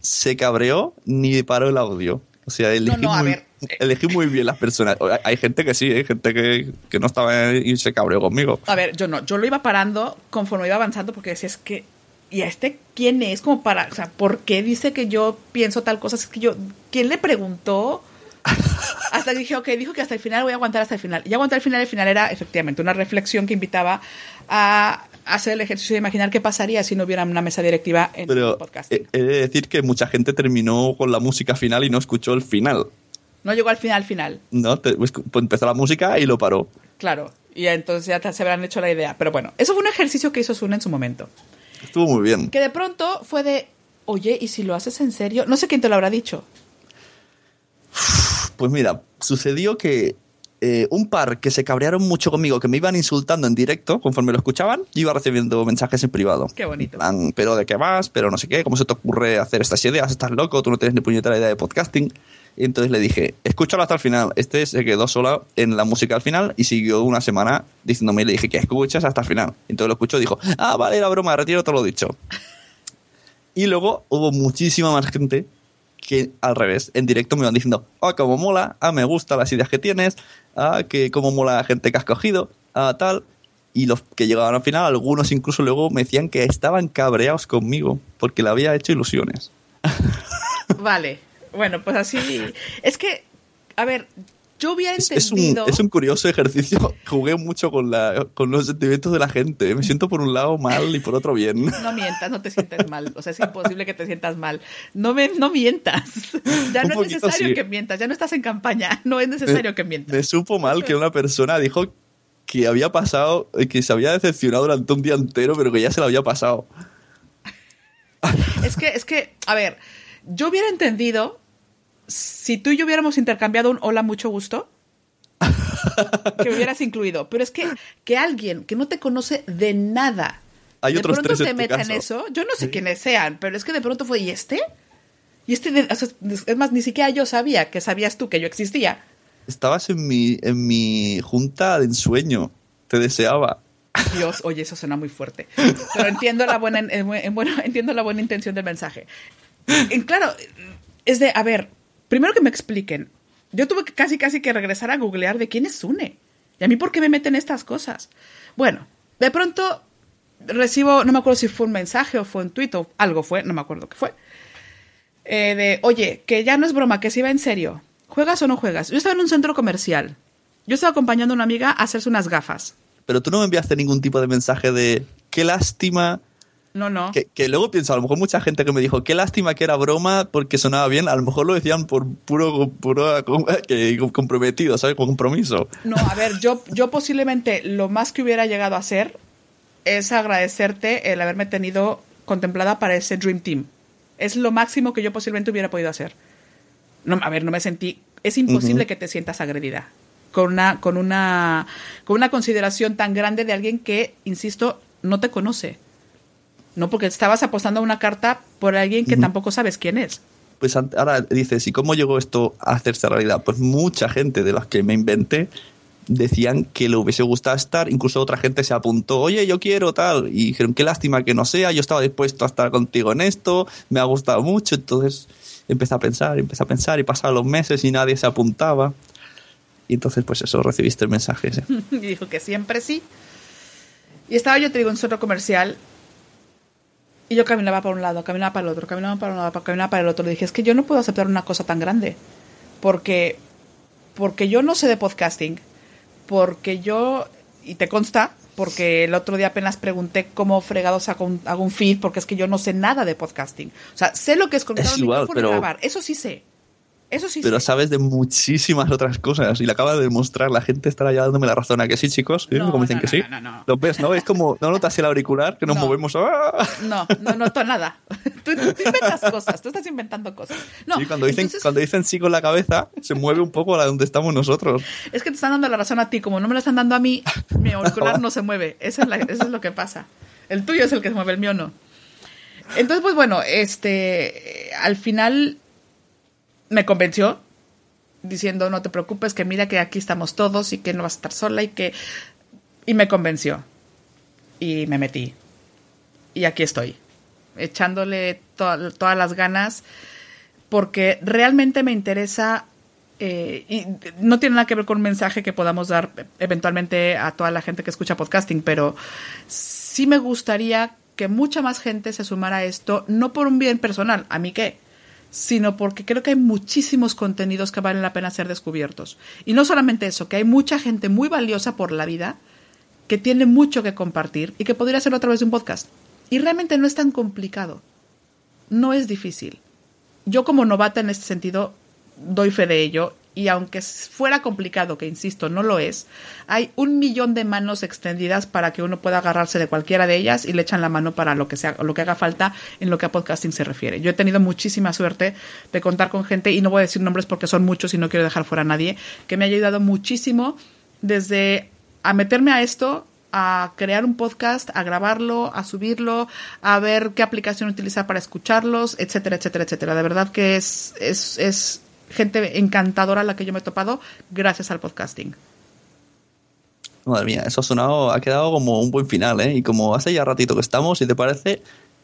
se cabreó ni paró el audio. O sea, elegí, no, a muy, ver. [laughs] elegí muy bien las personas. Hay- Hay gente que sí, hay gente que, que no estaba y se cabreó conmigo. A ver, yo no, yo lo iba parando conforme iba avanzando porque decía, es que, ¿y a este quién es? Como para, o sea, ¿por qué dice que yo pienso tal cosa? Es que yo, ¿quién le preguntó? [laughs] Hasta que dije, ok, dijo que hasta el final voy a aguantar hasta el final. Y aguantar el final, el final era efectivamente una reflexión que invitaba a hacer el ejercicio de imaginar qué pasaría si no hubiera una mesa directiva en el podcast. he, he de decir que mucha gente terminó con la música final y no escuchó el final. No llegó al final, al final. ¿no? Te- pues, pues empezó la música y lo paró. Claro. Y entonces ya se habrán hecho la idea. Pero bueno, eso fue un ejercicio que hizo Suna en su momento. Estuvo muy bien. Que de pronto fue de, oye, ¿y si lo haces en serio? No sé quién te lo habrá dicho. Pues mira, sucedió que eh, un par que se cabrearon mucho conmigo, que me iban insultando en directo conforme lo escuchaban, yo iba recibiendo mensajes en privado. Qué bonito. Plan, pero de qué vas, pero no sé qué, cómo se te ocurre hacer estas ideas, estás loco, tú no tienes ni puñetera idea de podcasting. Y entonces le dije, escúchalo hasta el final. Este se quedó sola en la música al final y siguió una semana diciéndome, y le dije que escuchas hasta el final. Y entonces lo escuchó y dijo, ah, vale, era broma, retiro todo lo dicho. Y luego hubo muchísima más gente que al revés, en directo me iban diciendo, ah, cómo mola, ah, me gustan las ideas que tienes, ah, que cómo mola la gente que has cogido, ah, tal. Y los que llegaban al final, algunos incluso luego me decían que estaban cabreados conmigo porque le había hecho ilusiones. Vale. Bueno, pues así. Es que, a ver, yo hubiera Es, es un, entendido. es un curioso ejercicio. [laughs] Jugué mucho con, la, con los sentimientos de la gente. Me siento por un lado mal y por otro bien. [laughs] No mientas, no te sientas mal. O sea, es imposible que te sientas mal. No, me, no mientas. [laughs] Ya no es necesario sí. que mientas. Ya no estás en campaña. No es necesario que mientas. Me supo mal que una persona dijo que había pasado, que se había decepcionado durante un día entero, pero que ya se lo había pasado. Es que, es que, a ver, yo hubiera entendido si tú y yo hubiéramos intercambiado un hola, mucho gusto. [laughs] que me hubieras incluido. Pero es que, que alguien que no te conoce de nada. Hay de otros pronto tres te meta en eso. Yo no sé quiénes sean, pero es que de pronto fue, ¿y este? Y este, de- o sea, es más, ni siquiera yo sabía que sabías tú que yo existía. Estabas en mi, en mi junta de ensueño. Te deseaba. Dios, oye, eso suena muy fuerte. Pero entiendo la buena, en- en- bueno, entiendo la buena intención del mensaje. En- claro, es de, a ver, primero que me expliquen. Yo tuve que casi, casi que regresar a googlear de quién es Sune. Y a mí por qué me meten estas cosas. Bueno, de pronto recibo, no me acuerdo si fue un mensaje o fue un tuit o algo fue, no me acuerdo qué fue. eh, de, oye, que ya no es broma, que si va en serio. ¿Juegas o no juegas? Yo estaba en un centro comercial. Yo estaba acompañando a una amiga a hacerse unas gafas. Pero tú no me enviaste ningún tipo de mensaje de qué lástima. No, no. Que, que luego pienso, a lo mejor mucha gente que me dijo qué lástima que era broma porque sonaba bien, a lo mejor lo decían por puro, puro [laughs] comprometido, ¿sabes? Con compromiso. No, a ver, yo, yo posiblemente lo más que hubiera llegado a hacer es agradecerte el haberme tenido contemplada para ese Dream Team. Es lo máximo que yo posiblemente hubiera podido hacer. No, a ver, no me sentí. Es imposible que te sientas agredida con una, con una, con una consideración tan grande de alguien que, insisto, no te conoce. No, porque estabas apostando a una carta por alguien que tampoco sabes quién es. Pues ahora dices, ¿y cómo llegó esto a hacerse realidad? Pues mucha gente de las que me inventé decían que le hubiese gustado estar, incluso otra gente se apuntó, oye, yo quiero tal, y dijeron, qué lástima que no sea, yo estaba dispuesto a estar contigo en esto, me ha gustado mucho, entonces empecé a pensar, empecé a pensar, y pasaban los meses y nadie se apuntaba. Y entonces, pues eso, recibiste el mensaje ese. [laughs] y dijo que siempre sí. Y estaba yo, te digo, en centro comercial. Y yo caminaba para un lado, caminaba para el otro, caminaba para un lado, caminaba para el otro. Le dije, es que yo no puedo aceptar una cosa tan grande. Porque, porque yo no sé de podcasting. Porque yo, y te consta, porque el otro día apenas pregunté cómo fregados hago un, hago un feed, porque es que yo no sé nada de podcasting. O sea, sé lo que es conectar Es un igual, micrófono y pero- grabar. Eso sí sé. Eso sí Pero sabes de muchísimas otras cosas y le acaba de demostrar. La gente estará ya dándome la razón a que sí, chicos. ¿Sí? No, como dicen no, que sí. no, no, no. Lo ves, ¿no? Es como, ¿no notas el auricular que nos No. movemos? ¡Ah! No, no noto nada. [laughs] Tú, tú inventas cosas, tú estás inventando cosas. No, sí, cuando dicen, entonces, cuando dicen sí con la cabeza, se mueve un poco a la donde estamos nosotros. es que te están dando la razón a ti, como no me la están dando a mí, mi auricular [laughs] no se mueve. Eso es, la- eso es lo que pasa. El tuyo es el que se mueve, el mío no. Entonces, pues bueno, este, al final me convenció diciendo no te preocupes, que mira que aquí estamos todos y que no vas a estar sola y que... Y me convenció. Y me metí. Y aquí estoy, echándole to- todas las ganas porque realmente me interesa eh, y no tiene nada que ver con un mensaje que podamos dar eventualmente a toda la gente que escucha podcasting, pero sí me gustaría que mucha más gente se sumara a esto, no por un bien personal, a mí qué, sino porque creo que hay muchísimos contenidos que valen la pena ser descubiertos. Y no solamente eso, que hay mucha gente muy valiosa por la vida que tiene mucho que compartir y que podría hacerlo a través de un podcast. Y realmente no es tan complicado. No es difícil. Yo como novata en este sentido doy fe de ello y aunque fuera complicado, que insisto, no lo es, hay un millón de manos extendidas para que uno pueda agarrarse de cualquiera de ellas y le echan la mano para lo que sea, lo que haga falta en lo que a podcasting se refiere. Yo he tenido muchísima suerte de contar con gente, y no voy a decir nombres porque son muchos y no quiero dejar fuera a nadie, que me ha ayudado muchísimo desde a meterme a esto a crear un podcast, a grabarlo, a subirlo, a ver qué aplicación utilizar para escucharlos, etcétera, etcétera, etcétera. De verdad que es, es, es gente encantadora la que yo me he topado gracias al podcasting. Madre mía, eso ha sonado, ha quedado como un buen final, ¿eh? Y como hace ya ratito que estamos, si te parece,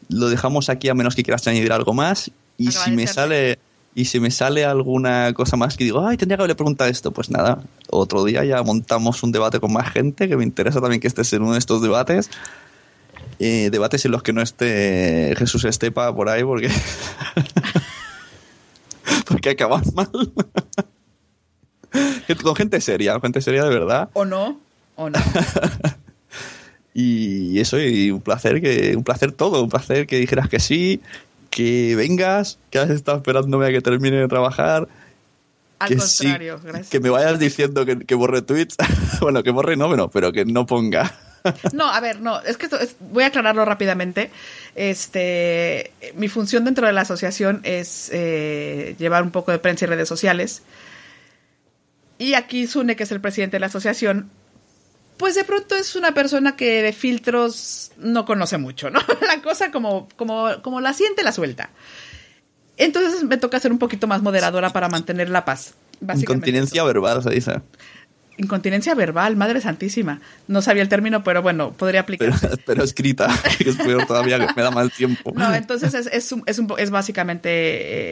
lo dejamos aquí a menos que quieras añadir algo más. Y si me sale y si me sale alguna cosa más que digo, ay, tendría que haberle preguntado esto, pues nada, otro día ya montamos un debate con más gente, que me interesa también que estés en uno de estos debates. Eh, debates en los que no esté Jesús Estepa por ahí, porque. [laughs] [laughs] porque acaban mal. [laughs] con gente seria, gente seria de verdad. O no, o no. [laughs] y eso, y un placer, que, un placer todo, un placer que dijeras que sí, que vengas, que has estado esperándome a que termine de trabajar. Al que contrario, gracias. Que me vayas diciendo que, que borre tweets. bueno, que borre no, pero, pero que no ponga. No, a ver, no, es que esto es- voy a aclararlo rápidamente. Este, mi función dentro de la asociación es eh, llevar un poco de prensa y redes sociales. Y aquí Sune, que es el presidente de la asociación, pues de pronto es una persona que de filtros no conoce mucho, ¿no? [laughs] La cosa como, como, como la siente, la suelta. Entonces me toca ser un poquito más moderadora para mantener la paz. Incontinencia verbal, se dice. Incontinencia verbal, madre santísima. No sabía el término, pero bueno, podría aplicar. Pero, [laughs] pero escrita, [laughs] que es peor todavía, me da más tiempo. No, entonces es, es, un- es, un es básicamente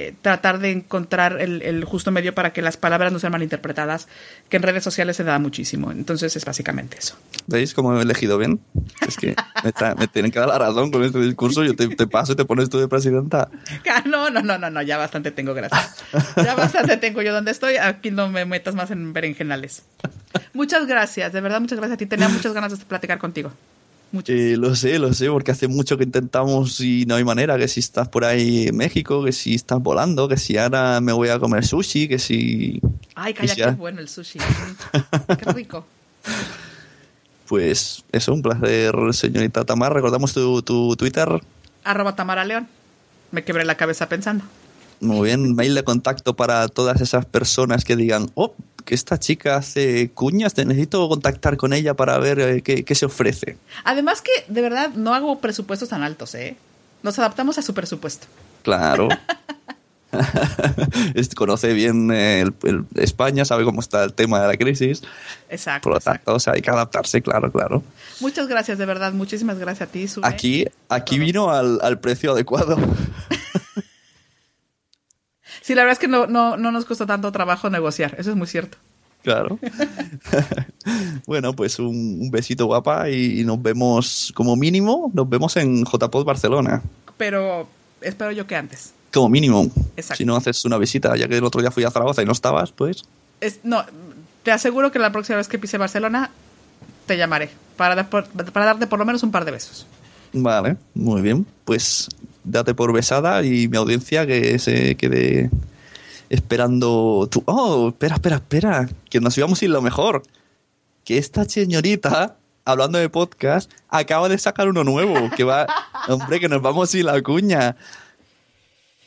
eh, tratar de encontrar el, el justo medio para que las palabras no sean malinterpretadas, que en redes sociales se da muchísimo. Entonces es básicamente eso. ¿Veis cómo he elegido bien? Es que me, está- me tienen que dar la razón con este discurso. Yo te, te paso y te pones tú de presidenta. [laughs] Ah, No, no, no, no, no, ya bastante tengo, gracias. Ya bastante tengo yo donde estoy. Aquí no me metas más en berenjenales. [laughs] Muchas gracias, de verdad, muchas gracias a ti. Tenía muchas ganas de platicar contigo. Eh, lo sé, lo sé, porque hace mucho que intentamos y no hay manera. Que si estás por ahí en México, que si estás volando, que si ahora me voy a comer sushi, que si. Ay, calla, si qué bueno el sushi. Qué [laughs] rico. Pues eso, un placer, señorita Tamar. Recordamos tu, tu Twitter. Arroba Tamara León. Me quebré la cabeza pensando. Muy bien, mail de contacto para todas esas personas que digan, oh, que esta chica hace cuñas, te necesito contactar con ella para ver eh, qué, qué se ofrece. Además que, de verdad, no hago presupuestos tan altos, ¿eh? Nos adaptamos a su presupuesto. Claro. [laughs] Conoce bien eh, el- el- España, sabe cómo está el tema de la crisis. Exacto. Por lo tanto, o sea, hay que adaptarse, claro, claro. Muchas gracias, de verdad. Muchísimas gracias a ti. Aquí, aquí vino al, al precio adecuado. [laughs] Sí, la verdad es que no, no, no nos costó tanto trabajo negociar. Eso es muy cierto. Claro. [laughs] bueno, pues un, un besito guapa y, y nos vemos como mínimo, nos vemos en JPod Barcelona. Pero espero yo que antes. Como mínimo. Exacto. Si no haces una visita, ya que el otro día fui a Zaragoza y no estabas, pues Es, no, te aseguro que la próxima vez que pise Barcelona te llamaré para, dar por- para darte por lo menos un par de besos. vale, muy bien. Pues date por besada y mi audiencia que se quede esperando tu... Oh, espera, espera, espera, que nos íbamos a ir lo mejor. Que esta señorita, hablando de podcast, acaba de sacar uno nuevo, que va... [laughs] Hombre, que nos vamos a ir la cuña.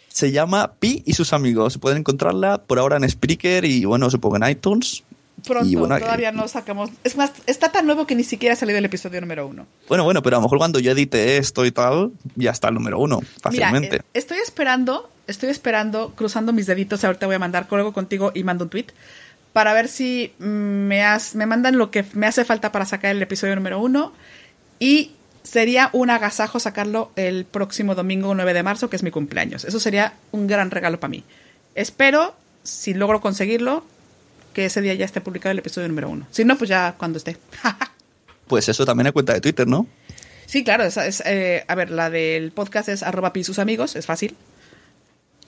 Se llama Pi y sus amigos. Pueden encontrarla por ahora en Spreaker y, bueno, supongo en iTunes. Pronto, Y bueno, todavía no sacamos. Es más, está tan nuevo que ni siquiera ha salido el episodio número uno. Bueno, bueno, pero a lo mejor cuando yo edite esto y tal, ya está el número uno, fácilmente. Mira, eh, estoy esperando, estoy esperando, cruzando mis deditos. Ahorita voy a mandar luego contigo y mando un tweet para ver si mm, me, has- me mandan lo que me hace falta para sacar el episodio número uno. Y sería un agasajo sacarlo el próximo domingo 9 de marzo, que es mi cumpleaños. Eso sería un gran regalo para mí. Espero, si logro conseguirlo, que ese día ya esté publicado el episodio número uno. Si no, pues ya cuando esté. [laughs] Pues eso también hay cuenta de Twitter, ¿no? Sí, claro, es, eh, a ver, la del podcast es arroba pi sus amigos, es fácil.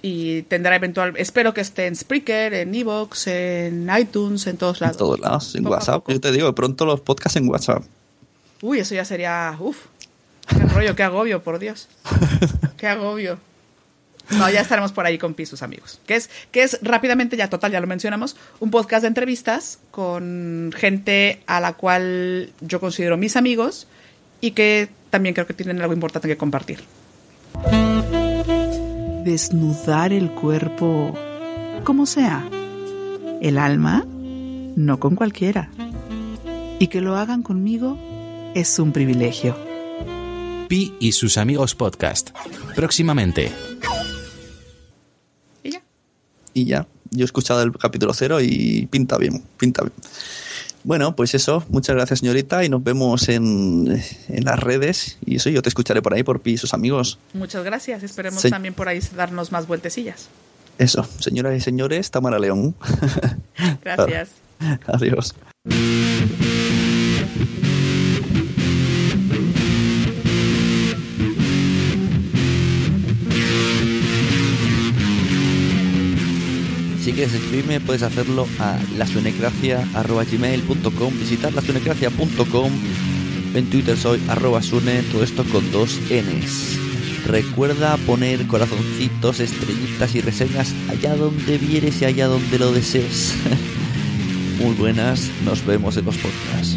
Y tendrá eventual, espero que esté en Spreaker, en Evox, en iTunes, en todos En lados. todos lados, en Poco a WhatsApp. Yo te digo, de pronto los podcasts en WhatsApp. Uy, eso ya sería, uf, qué rollo, qué agobio, por Dios. [laughs] Qué agobio. No, ya estaremos por ahí con Pi, sus amigos. Que es, que es rápidamente, ya total, ya lo mencionamos, un podcast de entrevistas con gente a la cual yo considero mis amigos y que también creo que tienen algo importante que compartir. Desnudar el cuerpo como sea. El alma, no con cualquiera. Y que lo hagan conmigo es un privilegio. Pi y sus amigos podcast. Próximamente. Y ya. Yo he escuchado el capítulo cero y pinta bien, pinta bien. Bueno, pues eso, muchas gracias señorita y nos vemos en, en las redes y eso yo te escucharé por ahí por Pi y sus amigos. Muchas gracias. Esperemos también por ahí darnos más vueltecillas. Eso, señoras y señores, Tamara León. [laughs] [laughs] Gracias. Adiós. Si quieres escribirme, puedes hacerlo a lasunecracia.gmail.com, visitar lasunecracia.com, en Twitter soy arroba sune, todo esto con dos Ns. Recuerda poner corazoncitos, estrellitas y reseñas allá donde vieres y allá donde lo desees. [laughs] Muy buenas, nos vemos en los podcasts.